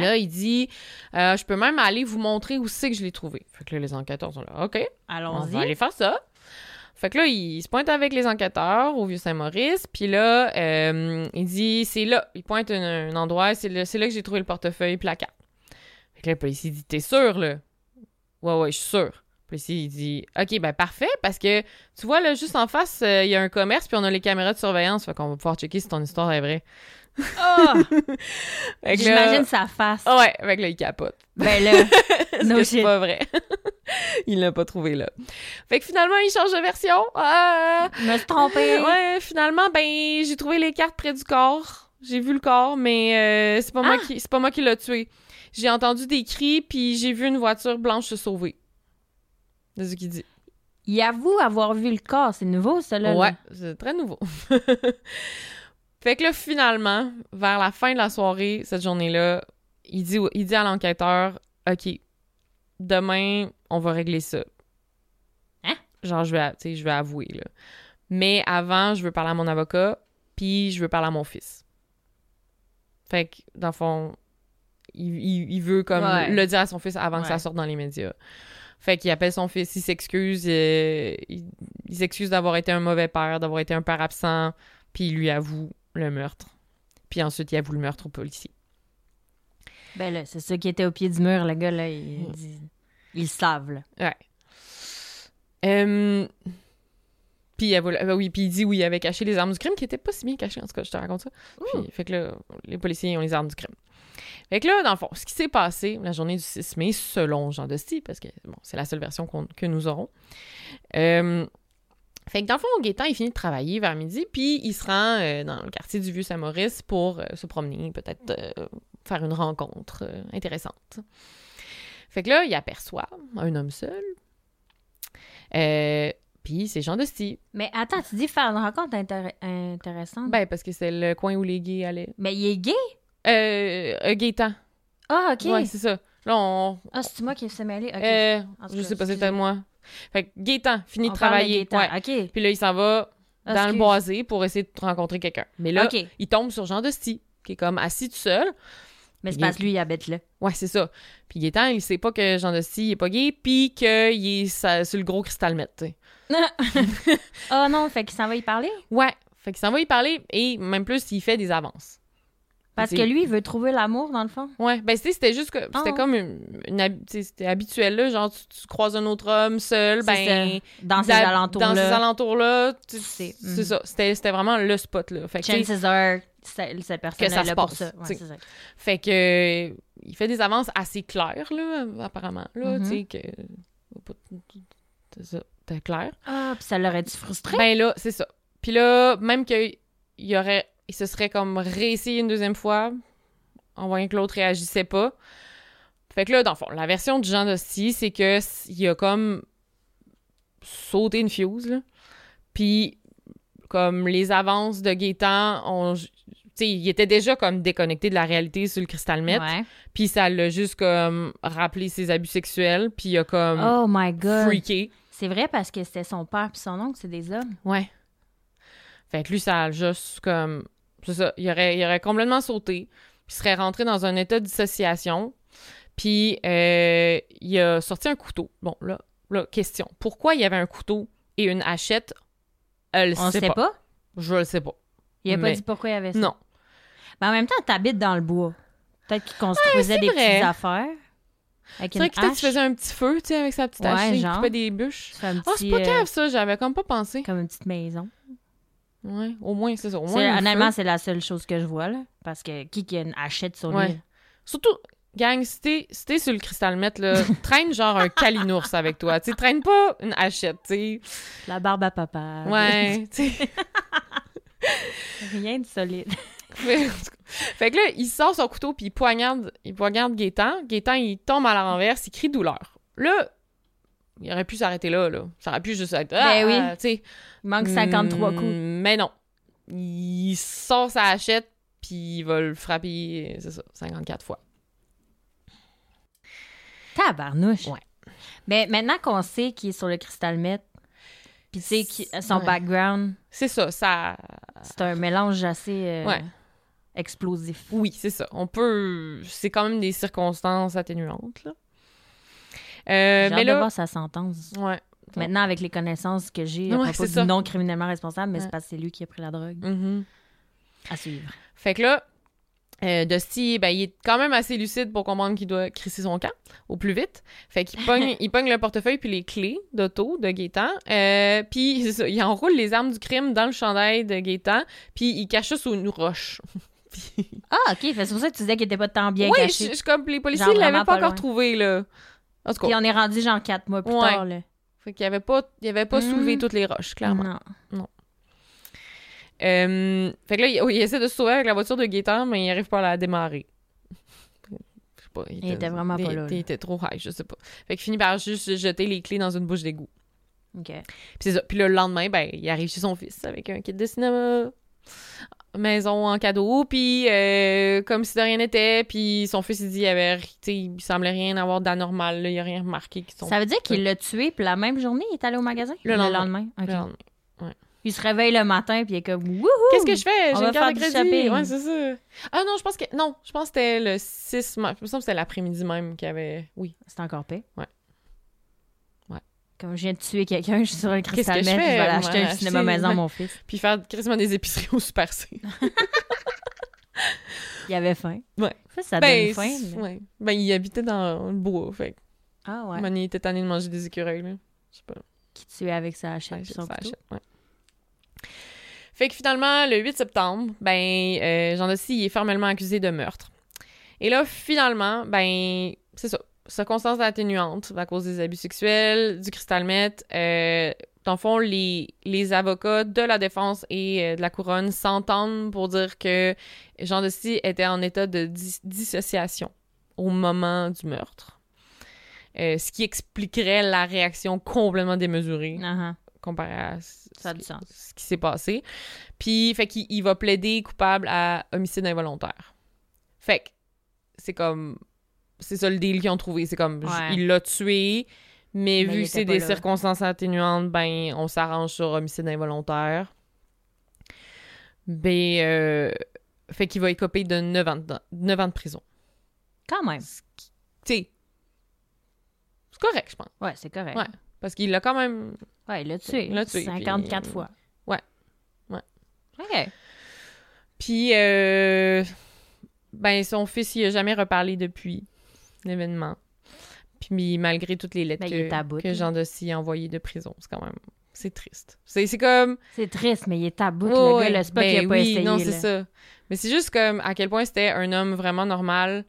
Speaker 7: Là, il dit euh, Je peux même aller vous montrer où c'est que je l'ai trouvé. Fait que là, les enquêteurs sont là OK, on va
Speaker 8: Allons-y.
Speaker 7: aller faire ça. Fait que là, il se pointe avec les enquêteurs au Vieux-Saint-Maurice. Puis là, euh, il dit C'est là. Il pointe un, un endroit. C'est là, que j'ai trouvé le portefeuille puis la carte. Fait que là, le policier dit T'es sûr, là? Ouais, ouais, je suis sûr. Le policier, il dit OK, ben parfait, parce que tu vois, là, juste en face, euh, il y a un commerce, puis on a les caméras de surveillance. Fait qu'on va pouvoir checker si ton histoire est vraie.
Speaker 8: Ah! J'imagine sa face.
Speaker 7: Ouais, que là, il capote.
Speaker 8: Ben là, No
Speaker 7: c'est pas vrai. il l'a pas trouvé là. Fait que finalement, il change de version. Ah!
Speaker 8: je me trompée.
Speaker 7: Ouais, finalement, ben, j'ai trouvé les cartes près du corps. J'ai vu le corps, mais euh, c'est pas moi
Speaker 8: Ah!
Speaker 7: qui pas moi qui l'a tué. J'ai entendu des cris, puis j'ai vu une voiture blanche se sauver. C'est ce qu'il dit.
Speaker 8: Il avoue avoir vu le corps. C'est nouveau, ça, là.
Speaker 7: Ouais, c'est très nouveau. Fait que là, finalement, vers la fin de la soirée, cette journée-là, il dit, il dit à l'enquêteur OK, demain, on va régler ça.
Speaker 8: Hein?
Speaker 7: Genre, je vais, je vais avouer, là. Mais avant, je veux parler à mon avocat, puis je veux parler à mon fils. Fait que, dans le fond, il, il- il veut comme
Speaker 8: Ouais.
Speaker 7: le dire à son fils avant que ça sorte dans les médias. Fait qu'il appelle son fils, il s'excuse, euh, il, il s'excuse d'avoir été un mauvais père, d'avoir été un père absent, puis il lui avoue le meurtre. Puis ensuite, il avoue le meurtre au policier.
Speaker 8: Ben là, c'est ceux qui étaient au pied du mur, le gars, là. Il, dit- ils le savent, là.
Speaker 7: Ouais. Euh, Puis, oui, puis il dit oui, il avait caché les armes du crime, qui étaient pas si bien cachées, en tout cas, je te raconte ça. Puis, fait que là, les policiers ont les armes du crime. Fait que là, dans le fond, ce qui s'est passé la journée du 6 mai, selon Jean Dosti, parce que bon, c'est la seule version que nous aurons. Euh, fait que dans le fond, Gaétan, il finit de travailler vers midi, puis il se rend euh, dans le quartier du Vieux-Saint-Maurice pour euh, se promener, peut-être euh, faire une rencontre intéressante. Fait que là, il aperçoit un homme seul. Puis c'est Jean Dosti.
Speaker 8: Mais attends, tu dis faire une rencontre intér- intéressante.
Speaker 7: Ben, parce que c'est le coin où les gays allaient.
Speaker 8: Mais il est gay?
Speaker 7: Euh, Gaétan.
Speaker 8: Ah, OK.
Speaker 7: Ouais, c'est ça. Là, on.
Speaker 8: ah, c'est moi qui s'est mêlé? OK.
Speaker 7: je sais pas,
Speaker 8: excusez.
Speaker 7: peut-être moi. Fait que Gaétan finit
Speaker 8: On
Speaker 7: de travailler. Ouais. Puis là, il s'en va dans le boisé pour essayer de rencontrer quelqu'un. Mais là, il tombe sur Jean Dosti, qui est comme assis tout seul.
Speaker 8: Mais c'est parce que lui, il habite là.
Speaker 7: Ouais, c'est ça. Puis Gaétan, il sait pas que Jean Dosti il est pas gay, puis qu'il est sur le gros cristal met, tu.
Speaker 8: Ah non, fait qu'il s'en va y parler?
Speaker 7: Ouais. Fait qu'il s'en va y parler et même plus, il fait des avances.
Speaker 8: Parce que lui, il veut trouver l'amour, dans le fond.
Speaker 7: Ouais, ben tu sais, c'était juste que c'était
Speaker 8: Ah.
Speaker 7: comme une, c'était habituel là, genre tu, tu croises un autre homme seul, ben.
Speaker 8: Dans ces alentours-là.
Speaker 7: dans ces alentours-là,
Speaker 8: C'est- mhm.
Speaker 7: ça, c'était c'était vraiment le spot là. Fait que,
Speaker 8: Chances are, cette personne
Speaker 7: se
Speaker 8: là pour ça. Ouais, ça.
Speaker 7: fait que euh, il fait des avances assez claires là, apparemment là, tu sais que c'est ça, c'était clair.
Speaker 8: Ah, puis ça l'aurait-tu frustré?
Speaker 7: Ben là, c'est ça. Puis là, même qu'il y aurait, il se serait comme réessayé une deuxième fois, en voyant que l'autre réagissait pas. Fait que là, dans le fond, la version de Jean Dosti, c'est que il a comme sauté une fuse, là. Puis, comme les avances de Gaétan, on, tu sais, il était déjà comme déconnecté de la réalité sur le cristal.
Speaker 8: Ouais.
Speaker 7: Puis ça l'a juste comme rappelé ses abus sexuels, puis il a comme
Speaker 8: Oh my God.
Speaker 7: freaké.
Speaker 8: C'est vrai parce que c'était son père puis son oncle, c'est des hommes.
Speaker 7: Ouais. Fait que lui, ça a juste comme. C'est ça. Il aurait, il aurait complètement sauté. Puis il serait rentré dans un état de dissociation. Puis euh, il a sorti un couteau. Bon, là, là, question. Pourquoi il y avait un couteau et une hachette? Elle
Speaker 8: On
Speaker 7: sait
Speaker 8: sait
Speaker 7: pas.
Speaker 8: pas?
Speaker 7: Je le sais pas.
Speaker 8: Il a pas
Speaker 7: Mais-
Speaker 8: dit pourquoi il y avait ça?
Speaker 7: Non.
Speaker 8: Mais en même temps, t'habites dans le bois. Peut-être qu'il construisait des
Speaker 7: vrai.
Speaker 8: petites affaires.
Speaker 7: C'est vrai que peut-être qu'il faisait un petit feu, tu sais, avec sa petite
Speaker 8: Ouais,
Speaker 7: hache. Il coupait des bûches.
Speaker 8: Tu
Speaker 7: Ah, c'est pas
Speaker 8: euh,
Speaker 7: grave, ça. J'avais comme pas pensé.
Speaker 8: Comme une petite maison.
Speaker 7: Ouais, au moins, c'est ça. Au moins,
Speaker 8: honnêtement, c'est la seule chose que je vois, là. Parce que qui qui a une hachette sur
Speaker 7: Ouais.
Speaker 8: lui?
Speaker 7: Surtout, gang, si t'es, si t'es sur le cristal met, là, traîne genre un calinours avec toi. Tu traîne pas une hachette, tu.
Speaker 8: La barbe à papa.
Speaker 7: Ouais, tu.
Speaker 8: Rien de solide.
Speaker 7: fait, fait que là, il sort son couteau puis il poignarde, il poignarde Gaétan. Gaétan, il tombe à la renverse, il crie douleur. Là, il aurait pu s'arrêter là, là. Ça aurait pu juste être.
Speaker 8: Ben
Speaker 7: ah,
Speaker 8: oui.
Speaker 7: tu sais.
Speaker 8: Il manque 53
Speaker 7: Mm,
Speaker 8: coups.
Speaker 7: Mais non. Il sort sa hachette, puis il va le frapper, c'est ça, 54 fois.
Speaker 8: Tabarnouche.
Speaker 7: Ouais.
Speaker 8: Mais maintenant qu'on sait qu'il est sur le cristal meth, puis tu sais, son
Speaker 7: Ouais.
Speaker 8: background,
Speaker 7: C'est ça, ça.
Speaker 8: c'est un mélange assez euh,
Speaker 7: Ouais.
Speaker 8: explosif.
Speaker 7: Oui, c'est ça. On peut. C'est quand même des circonstances atténuantes, là. Euh,
Speaker 8: J'ai
Speaker 7: mais
Speaker 8: hâte de
Speaker 7: là.
Speaker 8: voir sa sentence.
Speaker 7: Ouais.
Speaker 8: Maintenant, avec les connaissances que j'ai à
Speaker 7: Ouais,
Speaker 8: propos du non criminellement responsable, mais
Speaker 7: Ouais.
Speaker 8: c'est parce que c'est lui qui a pris la drogue.
Speaker 7: Mhm.
Speaker 8: À suivre.
Speaker 7: Fait que là, euh, Dusty, ben, il est quand même assez lucide pour comprendre qu'il doit crisser son camp au plus vite. Fait qu'il pogne, il pogne le portefeuille puis les clés d'auto de Gaétan. Euh, puis il enroule les armes du crime dans le chandail de Gaétan, puis il cache ça sous une roche.
Speaker 8: Ah, OK. C'est pour ça que tu disais qu'il était pas tant bien
Speaker 7: oui,
Speaker 8: caché.
Speaker 7: je- je- comme les policiers ne l'avaient pas,
Speaker 8: pas
Speaker 7: encore trouvé, là. En tout
Speaker 8: Puis on est rendu genre quatre mois plus
Speaker 7: Ouais.
Speaker 8: tard, là.
Speaker 7: fait qu'il avait pas, il avait pas
Speaker 8: Mhm.
Speaker 7: soulevé toutes les roches, clairement.
Speaker 8: Non.
Speaker 7: Euh, fait que là, il, oui, il essaie de se sauver avec la voiture de Gaétan, mais il arrive pas à la démarrer. Je sais pas.
Speaker 8: Il était vraiment pas
Speaker 7: il-
Speaker 8: là, là.
Speaker 7: Il était trop high, je sais pas. Fait qu'il finit par juste jeter les clés dans une bouche d'égout.
Speaker 8: OK.
Speaker 7: Puis c'est ça. Puis le lendemain, ben, il arrive chez son fils avec un kit de cinéma, maison en cadeau, puis euh, comme si de rien n'était, puis son fils, il dit, il, avait, il semblait rien avoir d'anormal, là, il a rien remarqué. qu'ils sont-
Speaker 8: Ça veut dire qu'il l'a tué, puis la même journée, il est allé au magasin?
Speaker 7: Le lendemain.
Speaker 8: OK.
Speaker 7: Le lendemain.
Speaker 8: Il se réveille le matin, puis il est comme Wouhou!
Speaker 7: Qu'est-ce que je fais? J'ai une carte de crédit. Ouais, c'est ça. Ah non, je pense que. Non, je pense que c'était le 6 mars. Je me semble que c'était l'après-midi même qu'il y avait. Oui.
Speaker 8: C'est encore pire.
Speaker 7: Ouais.
Speaker 8: Comme je viens de tuer quelqu'un, je suis sur
Speaker 7: Qu'est-ce
Speaker 8: cristal
Speaker 7: je
Speaker 8: vais aller acheter un cinéma maison à mon fils.
Speaker 7: Puis faire quasiment des épiceries au Super C.
Speaker 8: Il avait faim.
Speaker 7: Ouais.
Speaker 8: Ça, ça
Speaker 7: ben,
Speaker 8: donne faim. mais-
Speaker 7: ouais. Ben, il habitait dans le bois. Fait
Speaker 8: Ah ouais.
Speaker 7: man, il était tanné de manger des écureuils, là. Je sais pas.
Speaker 8: Qui tuait avec sa hachette
Speaker 7: ça
Speaker 8: son
Speaker 7: ouais. Fait que finalement, le 8 septembre, ben, euh, Jean Dossi il est formellement accusé de meurtre. Et là, finalement, ben, c'est ça. Circonstances atténuantes à cause des abus sexuels, du cristal meth. Euh, dans le fond, les, les avocats de la défense et euh, de la couronne s'entendent pour dire que Jean Dossi était en état de dis- dissociation au moment du meurtre. Euh, ce qui expliquerait la réaction complètement démesurée
Speaker 8: Ah, ah.
Speaker 7: comparé à ce,
Speaker 8: Ça a du sens.
Speaker 7: ce qui s'est passé. Puis, fait qu'il il va plaider coupable à homicide involontaire. Fait que c'est comme. C'est ça le deal qu'ils ont trouvé. C'est comme.
Speaker 8: Ouais.
Speaker 7: Il l'a tué, mais, vu que c'est des
Speaker 8: là.
Speaker 7: circonstances atténuantes, ben, on s'arrange sur homicide involontaire. Ben. euh, fait qu'il va écoper de 9 ans de, 9 ans de prison.
Speaker 8: Quand même.
Speaker 7: Tu sais. C'est correct, je pense.
Speaker 8: Ouais, c'est correct.
Speaker 7: Ouais. Parce qu'il l'a quand même.
Speaker 8: Ouais, il l'a tué.
Speaker 7: Il l'a tué,
Speaker 8: 54
Speaker 7: puis-
Speaker 8: fois.
Speaker 7: Ouais. Ouais.
Speaker 8: OK.
Speaker 7: Puis, euh, ben, son fils, il a jamais reparlé depuis l'événement. Puis, malgré toutes les lettres
Speaker 8: Ben, il
Speaker 7: que, que. Jean Dossi a envoyées de prison, c'est quand même... C'est triste. C'est comme...
Speaker 8: C'est triste, mais il est à bout,
Speaker 7: Ouais,
Speaker 8: le gars. C'est pas
Speaker 7: Ben
Speaker 8: qu'il a pas
Speaker 7: oui,
Speaker 8: essayé.
Speaker 7: Non, c'est ça. Mais c'est juste comme à quel point c'était un homme vraiment normal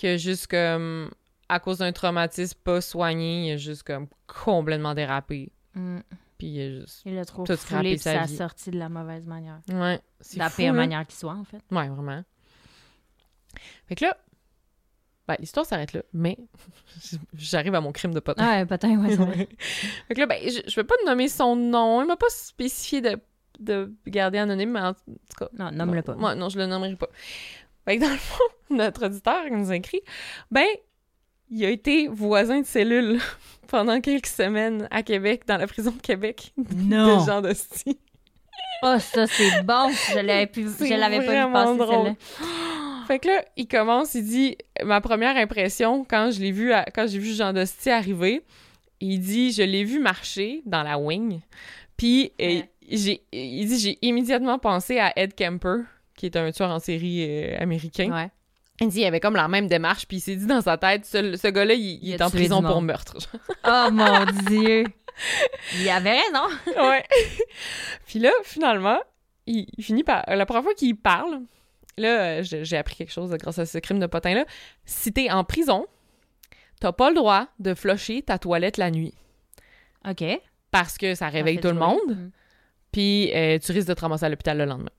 Speaker 7: que juste comme à cause d'un traumatisme pas soigné, il a juste comme complètement dérapé.
Speaker 8: Mm.
Speaker 7: Puis il a juste...
Speaker 8: Il a trop
Speaker 7: Tout
Speaker 8: foulé puis ça a sorti de la mauvaise manière.
Speaker 7: Ouais. C'est
Speaker 8: la
Speaker 7: fou,
Speaker 8: pire
Speaker 7: là.
Speaker 8: manière qui soit, en fait.
Speaker 7: Ouais, vraiment. Fait que là, ben, l'histoire s'arrête là, mais j'arrive à mon crime de potin.
Speaker 8: Ah, ouais, peut-être, ouais, vrai.
Speaker 7: fait que là, ben, je, je vais pas nommer son nom. Il m'a pas spécifié de, de garder anonyme, mais en tout cas.
Speaker 8: Non, nomme-le pas.
Speaker 7: Moi, non, je le nommerai pas. Fait que dans le fond, notre auditeur qui nous a écrit, ben, il a été voisin de cellule pendant quelques semaines à Québec, dans la prison de Québec,
Speaker 8: Non.
Speaker 7: de Jean Dosti.
Speaker 8: Oh, ça, c'est bon. Je l'avais pu-
Speaker 7: C'est
Speaker 8: je l'avais pas vu passer,
Speaker 7: drôle. Fait que là, il commence, il dit ma première impression quand je l'ai vu à- quand j'ai vu Jean Dosti arriver, il dit je l'ai vu marcher dans la wing. Puis euh,
Speaker 8: Ouais.
Speaker 7: j'ai il dit j'ai immédiatement pensé à Ed Kemper qui est un tueur en série euh, américain.
Speaker 8: Ouais.
Speaker 7: Il dit il avait comme la même démarche puis il s'est dit dans sa tête ce, ce gars-là il, il
Speaker 8: Il a
Speaker 7: est en prison pour meurtre.
Speaker 8: Oh, mon Dieu. Il avait raison.
Speaker 7: ouais. Puis là, finalement, il, il finit par. La première fois qu'il parle, là, euh, j'ai appris quelque chose grâce à ce crime de potin-là. Si t'es en prison, t'as pas le droit de flusher ta toilette la nuit.
Speaker 8: OK.
Speaker 7: Parce que ça réveille tout le monde.
Speaker 8: Mm.
Speaker 7: puis euh, tu risques de te ramasser à l'hôpital le lendemain.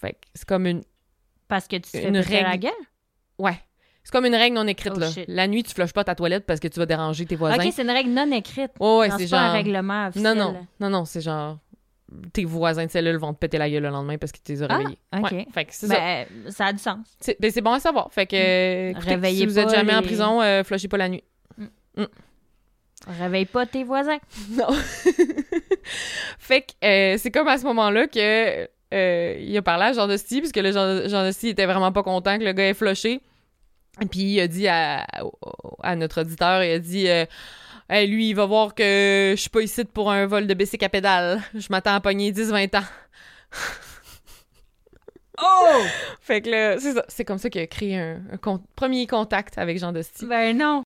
Speaker 7: Fait que c'est comme une.
Speaker 8: Parce que tu te fais
Speaker 7: Une
Speaker 8: la
Speaker 7: règle.
Speaker 8: gueule?
Speaker 7: Ouais. C'est comme une règle non écrite,
Speaker 8: Oh,
Speaker 7: là.
Speaker 8: shit.
Speaker 7: La nuit, tu flushes pas ta toilette parce que tu vas déranger tes voisins.
Speaker 8: Ok, c'est une règle non écrite.
Speaker 7: Ouais, ouais, c'est
Speaker 8: c'est pas
Speaker 7: genre.
Speaker 8: un règlement officiel.
Speaker 7: Non, non, non, non, c'est genre. Tes voisins de cellule vont te péter la gueule le lendemain parce que tu les as
Speaker 8: Ah,
Speaker 7: réveillés.
Speaker 8: ok.
Speaker 7: Ouais, fait que c'est ça.
Speaker 8: Ben, ça a du sens.
Speaker 7: C'est ben, c'est bon à savoir. Fait que, écoutez,
Speaker 8: Réveillez
Speaker 7: si vous êtes
Speaker 8: pas
Speaker 7: jamais en prison, euh, flushez pas la nuit.
Speaker 8: Réveille pas tes voisins.
Speaker 7: Non. fait que euh, c'est comme à ce moment-là que euh, il a parlé à Jean Dosti, puisque le Jean, Jean Dosti était vraiment pas content que le gars ait flushé. Puis il a dit à, à notre auditeur, il a dit euh, Hey, lui, il va voir que je suis pas ici pour un vol de bicycle à pédale. Je m'attends à pogner 10-20 ans.
Speaker 8: Oh!
Speaker 7: Fait que là, c'est ça. C'est comme ça qu'il a créé un, un con- premier contact avec Jean Dosti.
Speaker 8: Ben non.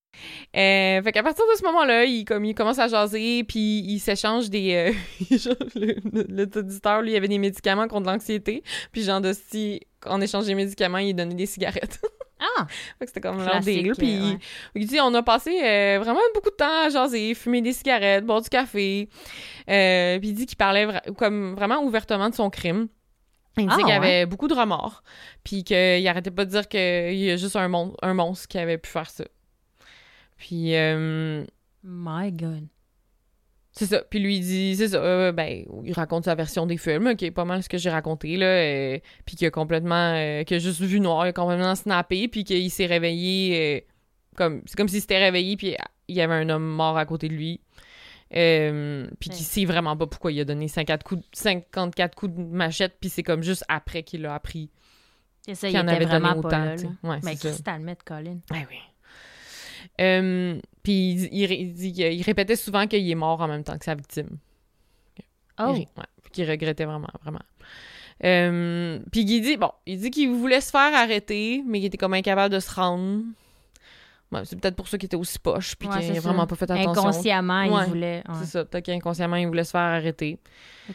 Speaker 7: Euh, fait qu'à partir de ce moment-là, il, comme, il commence à jaser, puis il s'échange des... euh, genre, le, le- le auditeur, lui, il avait des médicaments contre l'anxiété, puis Jean Dosti, en échange des médicaments, il donnait des cigarettes.
Speaker 8: Ah!
Speaker 7: c'était comme leur deal. Puis
Speaker 8: ouais.
Speaker 7: il dit, on a passé euh, vraiment beaucoup de temps à jaser, fumer des cigarettes, boire du café. Euh, puis il dit qu'il parlait vra- comme vraiment ouvertement de son crime. Il disait
Speaker 8: Ah,
Speaker 7: qu'il
Speaker 8: ouais?
Speaker 7: avait beaucoup de remords, puis qu'il arrêtait pas de dire qu'il y a juste un, mon- un monstre qui avait pu faire ça. Puis... euh,
Speaker 8: My God.
Speaker 7: C'est ça. Puis lui, il dit, c'est ça. euh, ben, il raconte sa version des films, qui est pas mal ce que j'ai raconté, là. euh, puis qu'il a complètement. euh, qu'il a juste vu noir, il a complètement snappé, puis qu'il s'est réveillé. comme C'est comme s'il s'était réveillé, puis il y avait un homme mort à côté de lui. Euh, puis qu'il
Speaker 8: Ouais.
Speaker 7: sait vraiment pas pourquoi il a donné 54 coups, de- 54 coups de machette, puis c'est comme juste après qu'il l'a appris.
Speaker 8: C'est ça,
Speaker 7: Qu'il
Speaker 8: il
Speaker 7: en
Speaker 8: était
Speaker 7: avait donné
Speaker 8: vraiment pas
Speaker 7: autant,
Speaker 8: là.
Speaker 7: tu sais.
Speaker 8: là.
Speaker 7: Ouais,
Speaker 8: Mais Met, Colin?
Speaker 7: Ah oui. Euh, puis il, il il répétait souvent qu'il est mort en même temps que sa victime.
Speaker 8: Oh!
Speaker 7: Ouais, qu'il regrettait vraiment, vraiment. Euh, puis il dit, bon, il dit qu'il voulait se faire arrêter, mais qu'il était comme incapable de se rendre. Ouais, c'est peut-être pour ça qu'il était aussi poche, puis
Speaker 8: Ouais,
Speaker 7: qu'il n'a vraiment pas fait attention.
Speaker 8: Inconsciemment,
Speaker 7: Ouais.
Speaker 8: il voulait.
Speaker 7: C'est ça, peut-être qu'inconsciemment, il voulait se faire arrêter.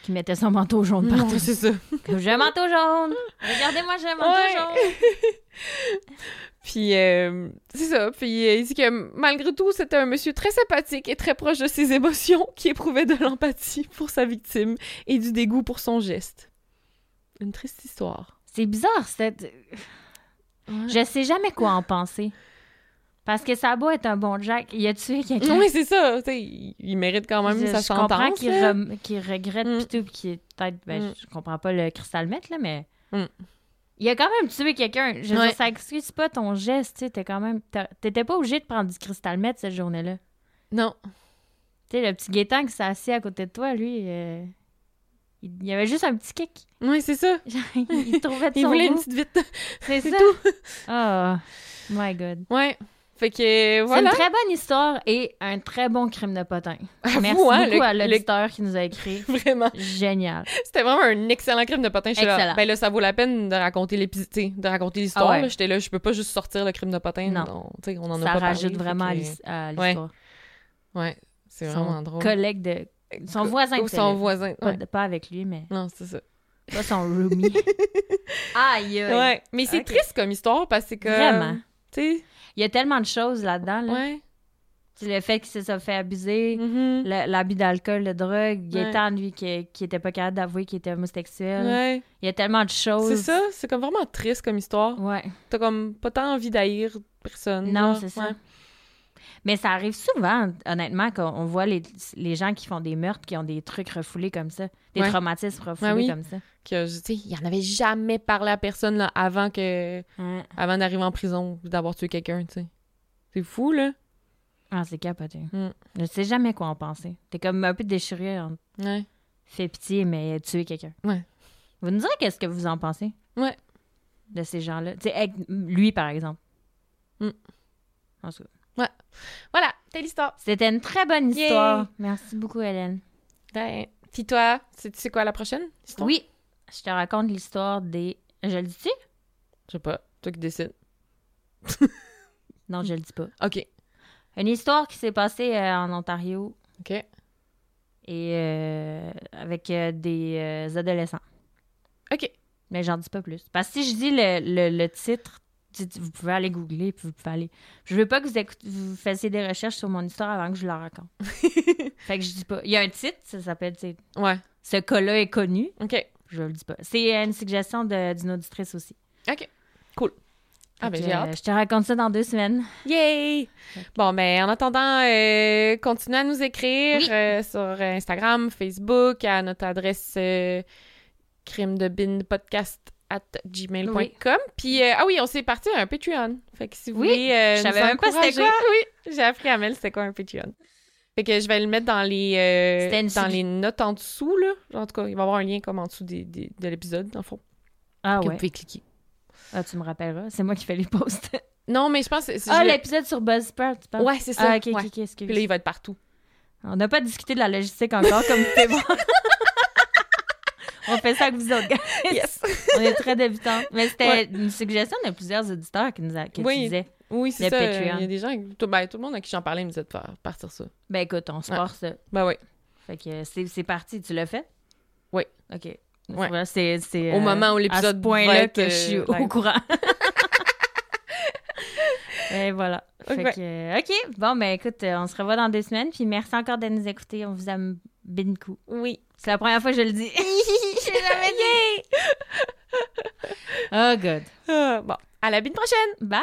Speaker 8: Qu'il mettait son manteau jaune partout.
Speaker 7: c'est ça.
Speaker 8: J'ai un manteau jaune! Regardez-moi, j'ai un manteau jaune!
Speaker 7: Puis euh, c'est ça. Puis euh, il dit que malgré tout, c'était un monsieur très sympathique et très proche de ses émotions qui éprouvait de l'empathie pour sa victime et du dégoût pour son geste. Une triste histoire.
Speaker 8: C'est bizarre, cette. Je sais jamais quoi en penser. Parce que beau être un bon Jack, il a tué quelqu'un?
Speaker 7: Oui, c'est ça. tu sais, il, mérite quand même
Speaker 8: je,
Speaker 7: sa
Speaker 8: je comprends
Speaker 7: sentence.
Speaker 8: qu'il
Speaker 7: là.
Speaker 8: rem- qu'il regrette
Speaker 7: Mm.
Speaker 8: pis tout, pis qu'il est peut-être. Ben,
Speaker 7: Mm.
Speaker 8: je, je comprends pas le cristal là, mais.
Speaker 7: Mm.
Speaker 8: Il a quand même tué quelqu'un. Je veux
Speaker 7: Ouais.
Speaker 8: dire, ça excuse pas ton geste, tu sais. Quand même. T'étais pas obligé de prendre du cristal mètre cette journée-là.
Speaker 7: Non.
Speaker 8: Tu sais, le petit Gaétan qui s'est assis à côté de toi, lui, euh, il, y avait juste un petit kick.
Speaker 7: Oui, c'est ça.
Speaker 8: Il, trouvait de
Speaker 7: Il
Speaker 8: son
Speaker 7: voulait une petite vite.
Speaker 8: C'est
Speaker 7: c'est
Speaker 8: ça.
Speaker 7: tout.
Speaker 8: Oh, my God.
Speaker 7: Ouais. Fait que
Speaker 8: C'est une très bonne histoire et un très bon crime de potin. Merci
Speaker 7: hein,
Speaker 8: beaucoup
Speaker 7: le-
Speaker 8: à
Speaker 7: le-
Speaker 8: l'auditeur qui nous a écrit.
Speaker 7: Vraiment.
Speaker 8: Génial.
Speaker 7: C'était vraiment un excellent crime de potin. J'étais là,
Speaker 8: Excellent.
Speaker 7: ben là, ça vaut la peine de raconter l'épisode, de raconter l'histoire.
Speaker 8: Ah ouais.
Speaker 7: J'étais là, je peux pas juste sortir le crime de potin.
Speaker 8: Non.
Speaker 7: Non. tu sais, on en a
Speaker 8: Ça
Speaker 7: pas
Speaker 8: rajoute
Speaker 7: parlé,
Speaker 8: vraiment
Speaker 7: que-
Speaker 8: à l'histoire.
Speaker 7: Ouais, c'est
Speaker 8: Son
Speaker 7: vraiment drôle.
Speaker 8: collègue de. Son voisin
Speaker 7: Ou son voisin.
Speaker 8: Pas,
Speaker 7: Ouais.
Speaker 8: pas avec lui, mais
Speaker 7: Non, c'est ça.
Speaker 8: pas son roomie. Aïe, aïe.
Speaker 7: Ouais, mais c'est triste comme histoire parce que.
Speaker 8: Vraiment.
Speaker 7: Tu sais,
Speaker 8: Il y a tellement de choses là-dedans. Là.
Speaker 7: ouais.
Speaker 8: Le fait qu'il se soit fait abuser, le- l'abus d'alcool, de drogue,
Speaker 7: Ouais.
Speaker 8: Gaétan, lui, qui, qui était pas capable d'avouer qu'il était homosexuel.
Speaker 7: Ouais.
Speaker 8: Il y a tellement de choses.
Speaker 7: C'est ça, c'est comme vraiment triste comme histoire.
Speaker 8: Ouais.
Speaker 7: T'as comme pas tant envie d'haïr personne.
Speaker 8: Non, c'est ça. Mais ça arrive souvent, honnêtement, qu'on voit les, les gens qui font des meurtres, qui ont des trucs refoulés comme ça, des
Speaker 7: Ouais.
Speaker 8: traumatismes refoulés
Speaker 7: Ouais, oui.
Speaker 8: comme ça.
Speaker 7: Que, tu sais, il en avait jamais parlé à personne là, avant que.
Speaker 8: Ouais.
Speaker 7: avant d'arriver en prison ou d'avoir tué quelqu'un, tu sais. C'est fou, là.
Speaker 8: Ah, c'est capoté.
Speaker 7: Mm.
Speaker 8: Je sais jamais quoi en penser. T'es comme un peu déchiré en fait pitié, mais tuer quelqu'un.
Speaker 7: Ouais.
Speaker 8: Vous nous direz qu'est-ce que vous en pensez?
Speaker 7: Ouais.
Speaker 8: de ces gens-là. Tu sais, lui, par exemple.
Speaker 7: Mm.
Speaker 8: En tout cas,
Speaker 7: Voilà, telle histoire.
Speaker 8: C'était une très bonne histoire. Merci beaucoup, Hélène.
Speaker 7: Ben, puis toi, c'est- tu sais quoi la prochaine histoire?
Speaker 8: Oui, je te raconte l'histoire des... Je le dis-tu?
Speaker 7: Je sais pas, toi qui décides.
Speaker 8: Non, je le dis pas.
Speaker 7: OK.
Speaker 8: Une histoire qui s'est passée euh, en Ontario
Speaker 7: OK.
Speaker 8: et euh, avec euh, des adolescents.
Speaker 7: OK.
Speaker 8: Mais j'en dis pas plus. Parce que si je dis le, le- le titre, vous pouvez aller googler, puis vous pouvez aller. Je veux pas que vous, écoute- vous fassiez des recherches sur mon histoire avant que je la raconte. fait que je dis pas. Il y a un titre, ça s'appelle,
Speaker 7: Ouais.
Speaker 8: Ce cas-là est connu.
Speaker 7: OK.
Speaker 8: Je le dis pas. C'est une suggestion d'une auditrice aussi.
Speaker 7: OK. Cool. Ah, ben j'ai hâte.
Speaker 8: Je te raconte ça dans deux semaines.
Speaker 7: Yay! Bon, ben, en attendant, euh, continuez à nous écrire
Speaker 8: Oui.
Speaker 7: euh, sur Instagram, Facebook, à notre adresse euh, crime de bin podcast at gmail.com. Puis, euh, ah oui, on s'est parti à un Patreon. Fait que si vous
Speaker 8: Oui,
Speaker 7: voulez. euh,
Speaker 8: je savais même pas c'était quoi.
Speaker 7: Oui, j'ai appris à Mel c'était quoi un Patreon. Fait que je vais le mettre dans les, euh, dans les notes en dessous, là. En tout cas, il va y avoir un lien comme en dessous des, des- de l'épisode, dans le fond.
Speaker 8: Ah
Speaker 7: que
Speaker 8: ouais.
Speaker 7: vous pouvez cliquer.
Speaker 8: Ah, tu me rappelleras. C'est moi qui fais les posts.
Speaker 7: Non, mais je pense que. c'est-
Speaker 8: Ah, l'épisode sur Buzzsprout, tu parles?
Speaker 7: Ouais, c'est ça.
Speaker 8: Ah, ok, ok,
Speaker 7: ouais.
Speaker 8: ok, excuse.
Speaker 7: Puis là, il va être partout.
Speaker 8: On n'a pas discuté de la logistique encore, comme vous pouvez voir. On fait ça avec vous autres, gars.
Speaker 7: Yes!
Speaker 8: On est très débutants. Mais c'était
Speaker 7: Ouais.
Speaker 8: une suggestion de plusieurs auditeurs qui nous a, qui
Speaker 7: Oui.
Speaker 8: disaient.
Speaker 7: Oui, c'est ça.
Speaker 8: Patreon.
Speaker 7: Il y a des gens, tout, ben, tout le monde à qui j'en parlais me disait de faire partir ça.
Speaker 8: Ben écoute, on se
Speaker 7: Ouais.
Speaker 8: force.
Speaker 7: Ben oui.
Speaker 8: Fait que c'est parti. Tu l'as fait?
Speaker 7: Oui.
Speaker 8: OK.
Speaker 7: Ouais.
Speaker 8: C'est
Speaker 7: Au
Speaker 8: euh,
Speaker 7: moment où l'épisode va être,
Speaker 8: que je suis
Speaker 7: euh,
Speaker 8: au courant. Et voilà. Fait que, euh, OK. Bon, ben écoute, euh, on se revoit dans deux semaines. Puis merci encore de nous écouter. On vous aime bien coup.
Speaker 7: Oui.
Speaker 8: C'est la première fois que je le dis. J'ai jamais dit. Oh, good.
Speaker 7: Ah, bon, à la bine prochaine!
Speaker 8: Bye.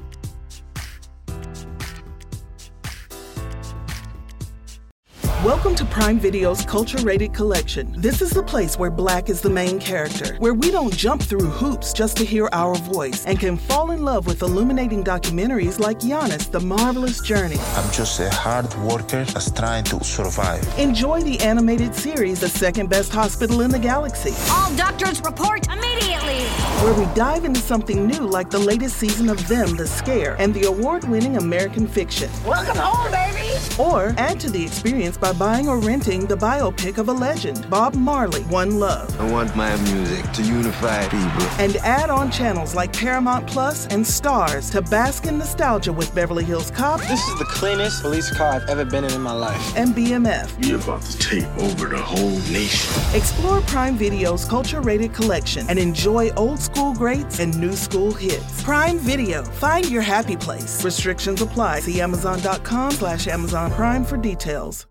Speaker 1: Welcome to Prime Video's Culture Rated Collection. This is the place where black is the main character, where we don't jump through hoops just to hear our voice, and can fall in love with illuminating documentaries like Giannis, The Marvelous Journey.
Speaker 2: I'm just a hard worker that's trying to survive.
Speaker 1: Enjoy the animated series, The Second Best Hospital in the Galaxy,
Speaker 3: All doctors report immediately.
Speaker 1: where we dive into something new like the latest season of Them, The Scare, and the award winning American fiction.
Speaker 3: Welcome home, baby.
Speaker 1: Or add to the experience by buying or renting the biopic of a legend, Bob Marley, One Love.
Speaker 4: I want my music to unify people.
Speaker 1: And add on channels like Paramount Plus and Stars to bask in nostalgia with Beverly Hills Cop
Speaker 5: This is the cleanest police car I've ever been in in my life.
Speaker 1: and BMF.
Speaker 6: You're about to take over the whole nation.
Speaker 1: Explore Prime Video's culture rated collection and enjoy old school greats and new school hits. Prime Video, find your happy place. Restrictions apply. See Amazon.com slash Amazon Prime for details.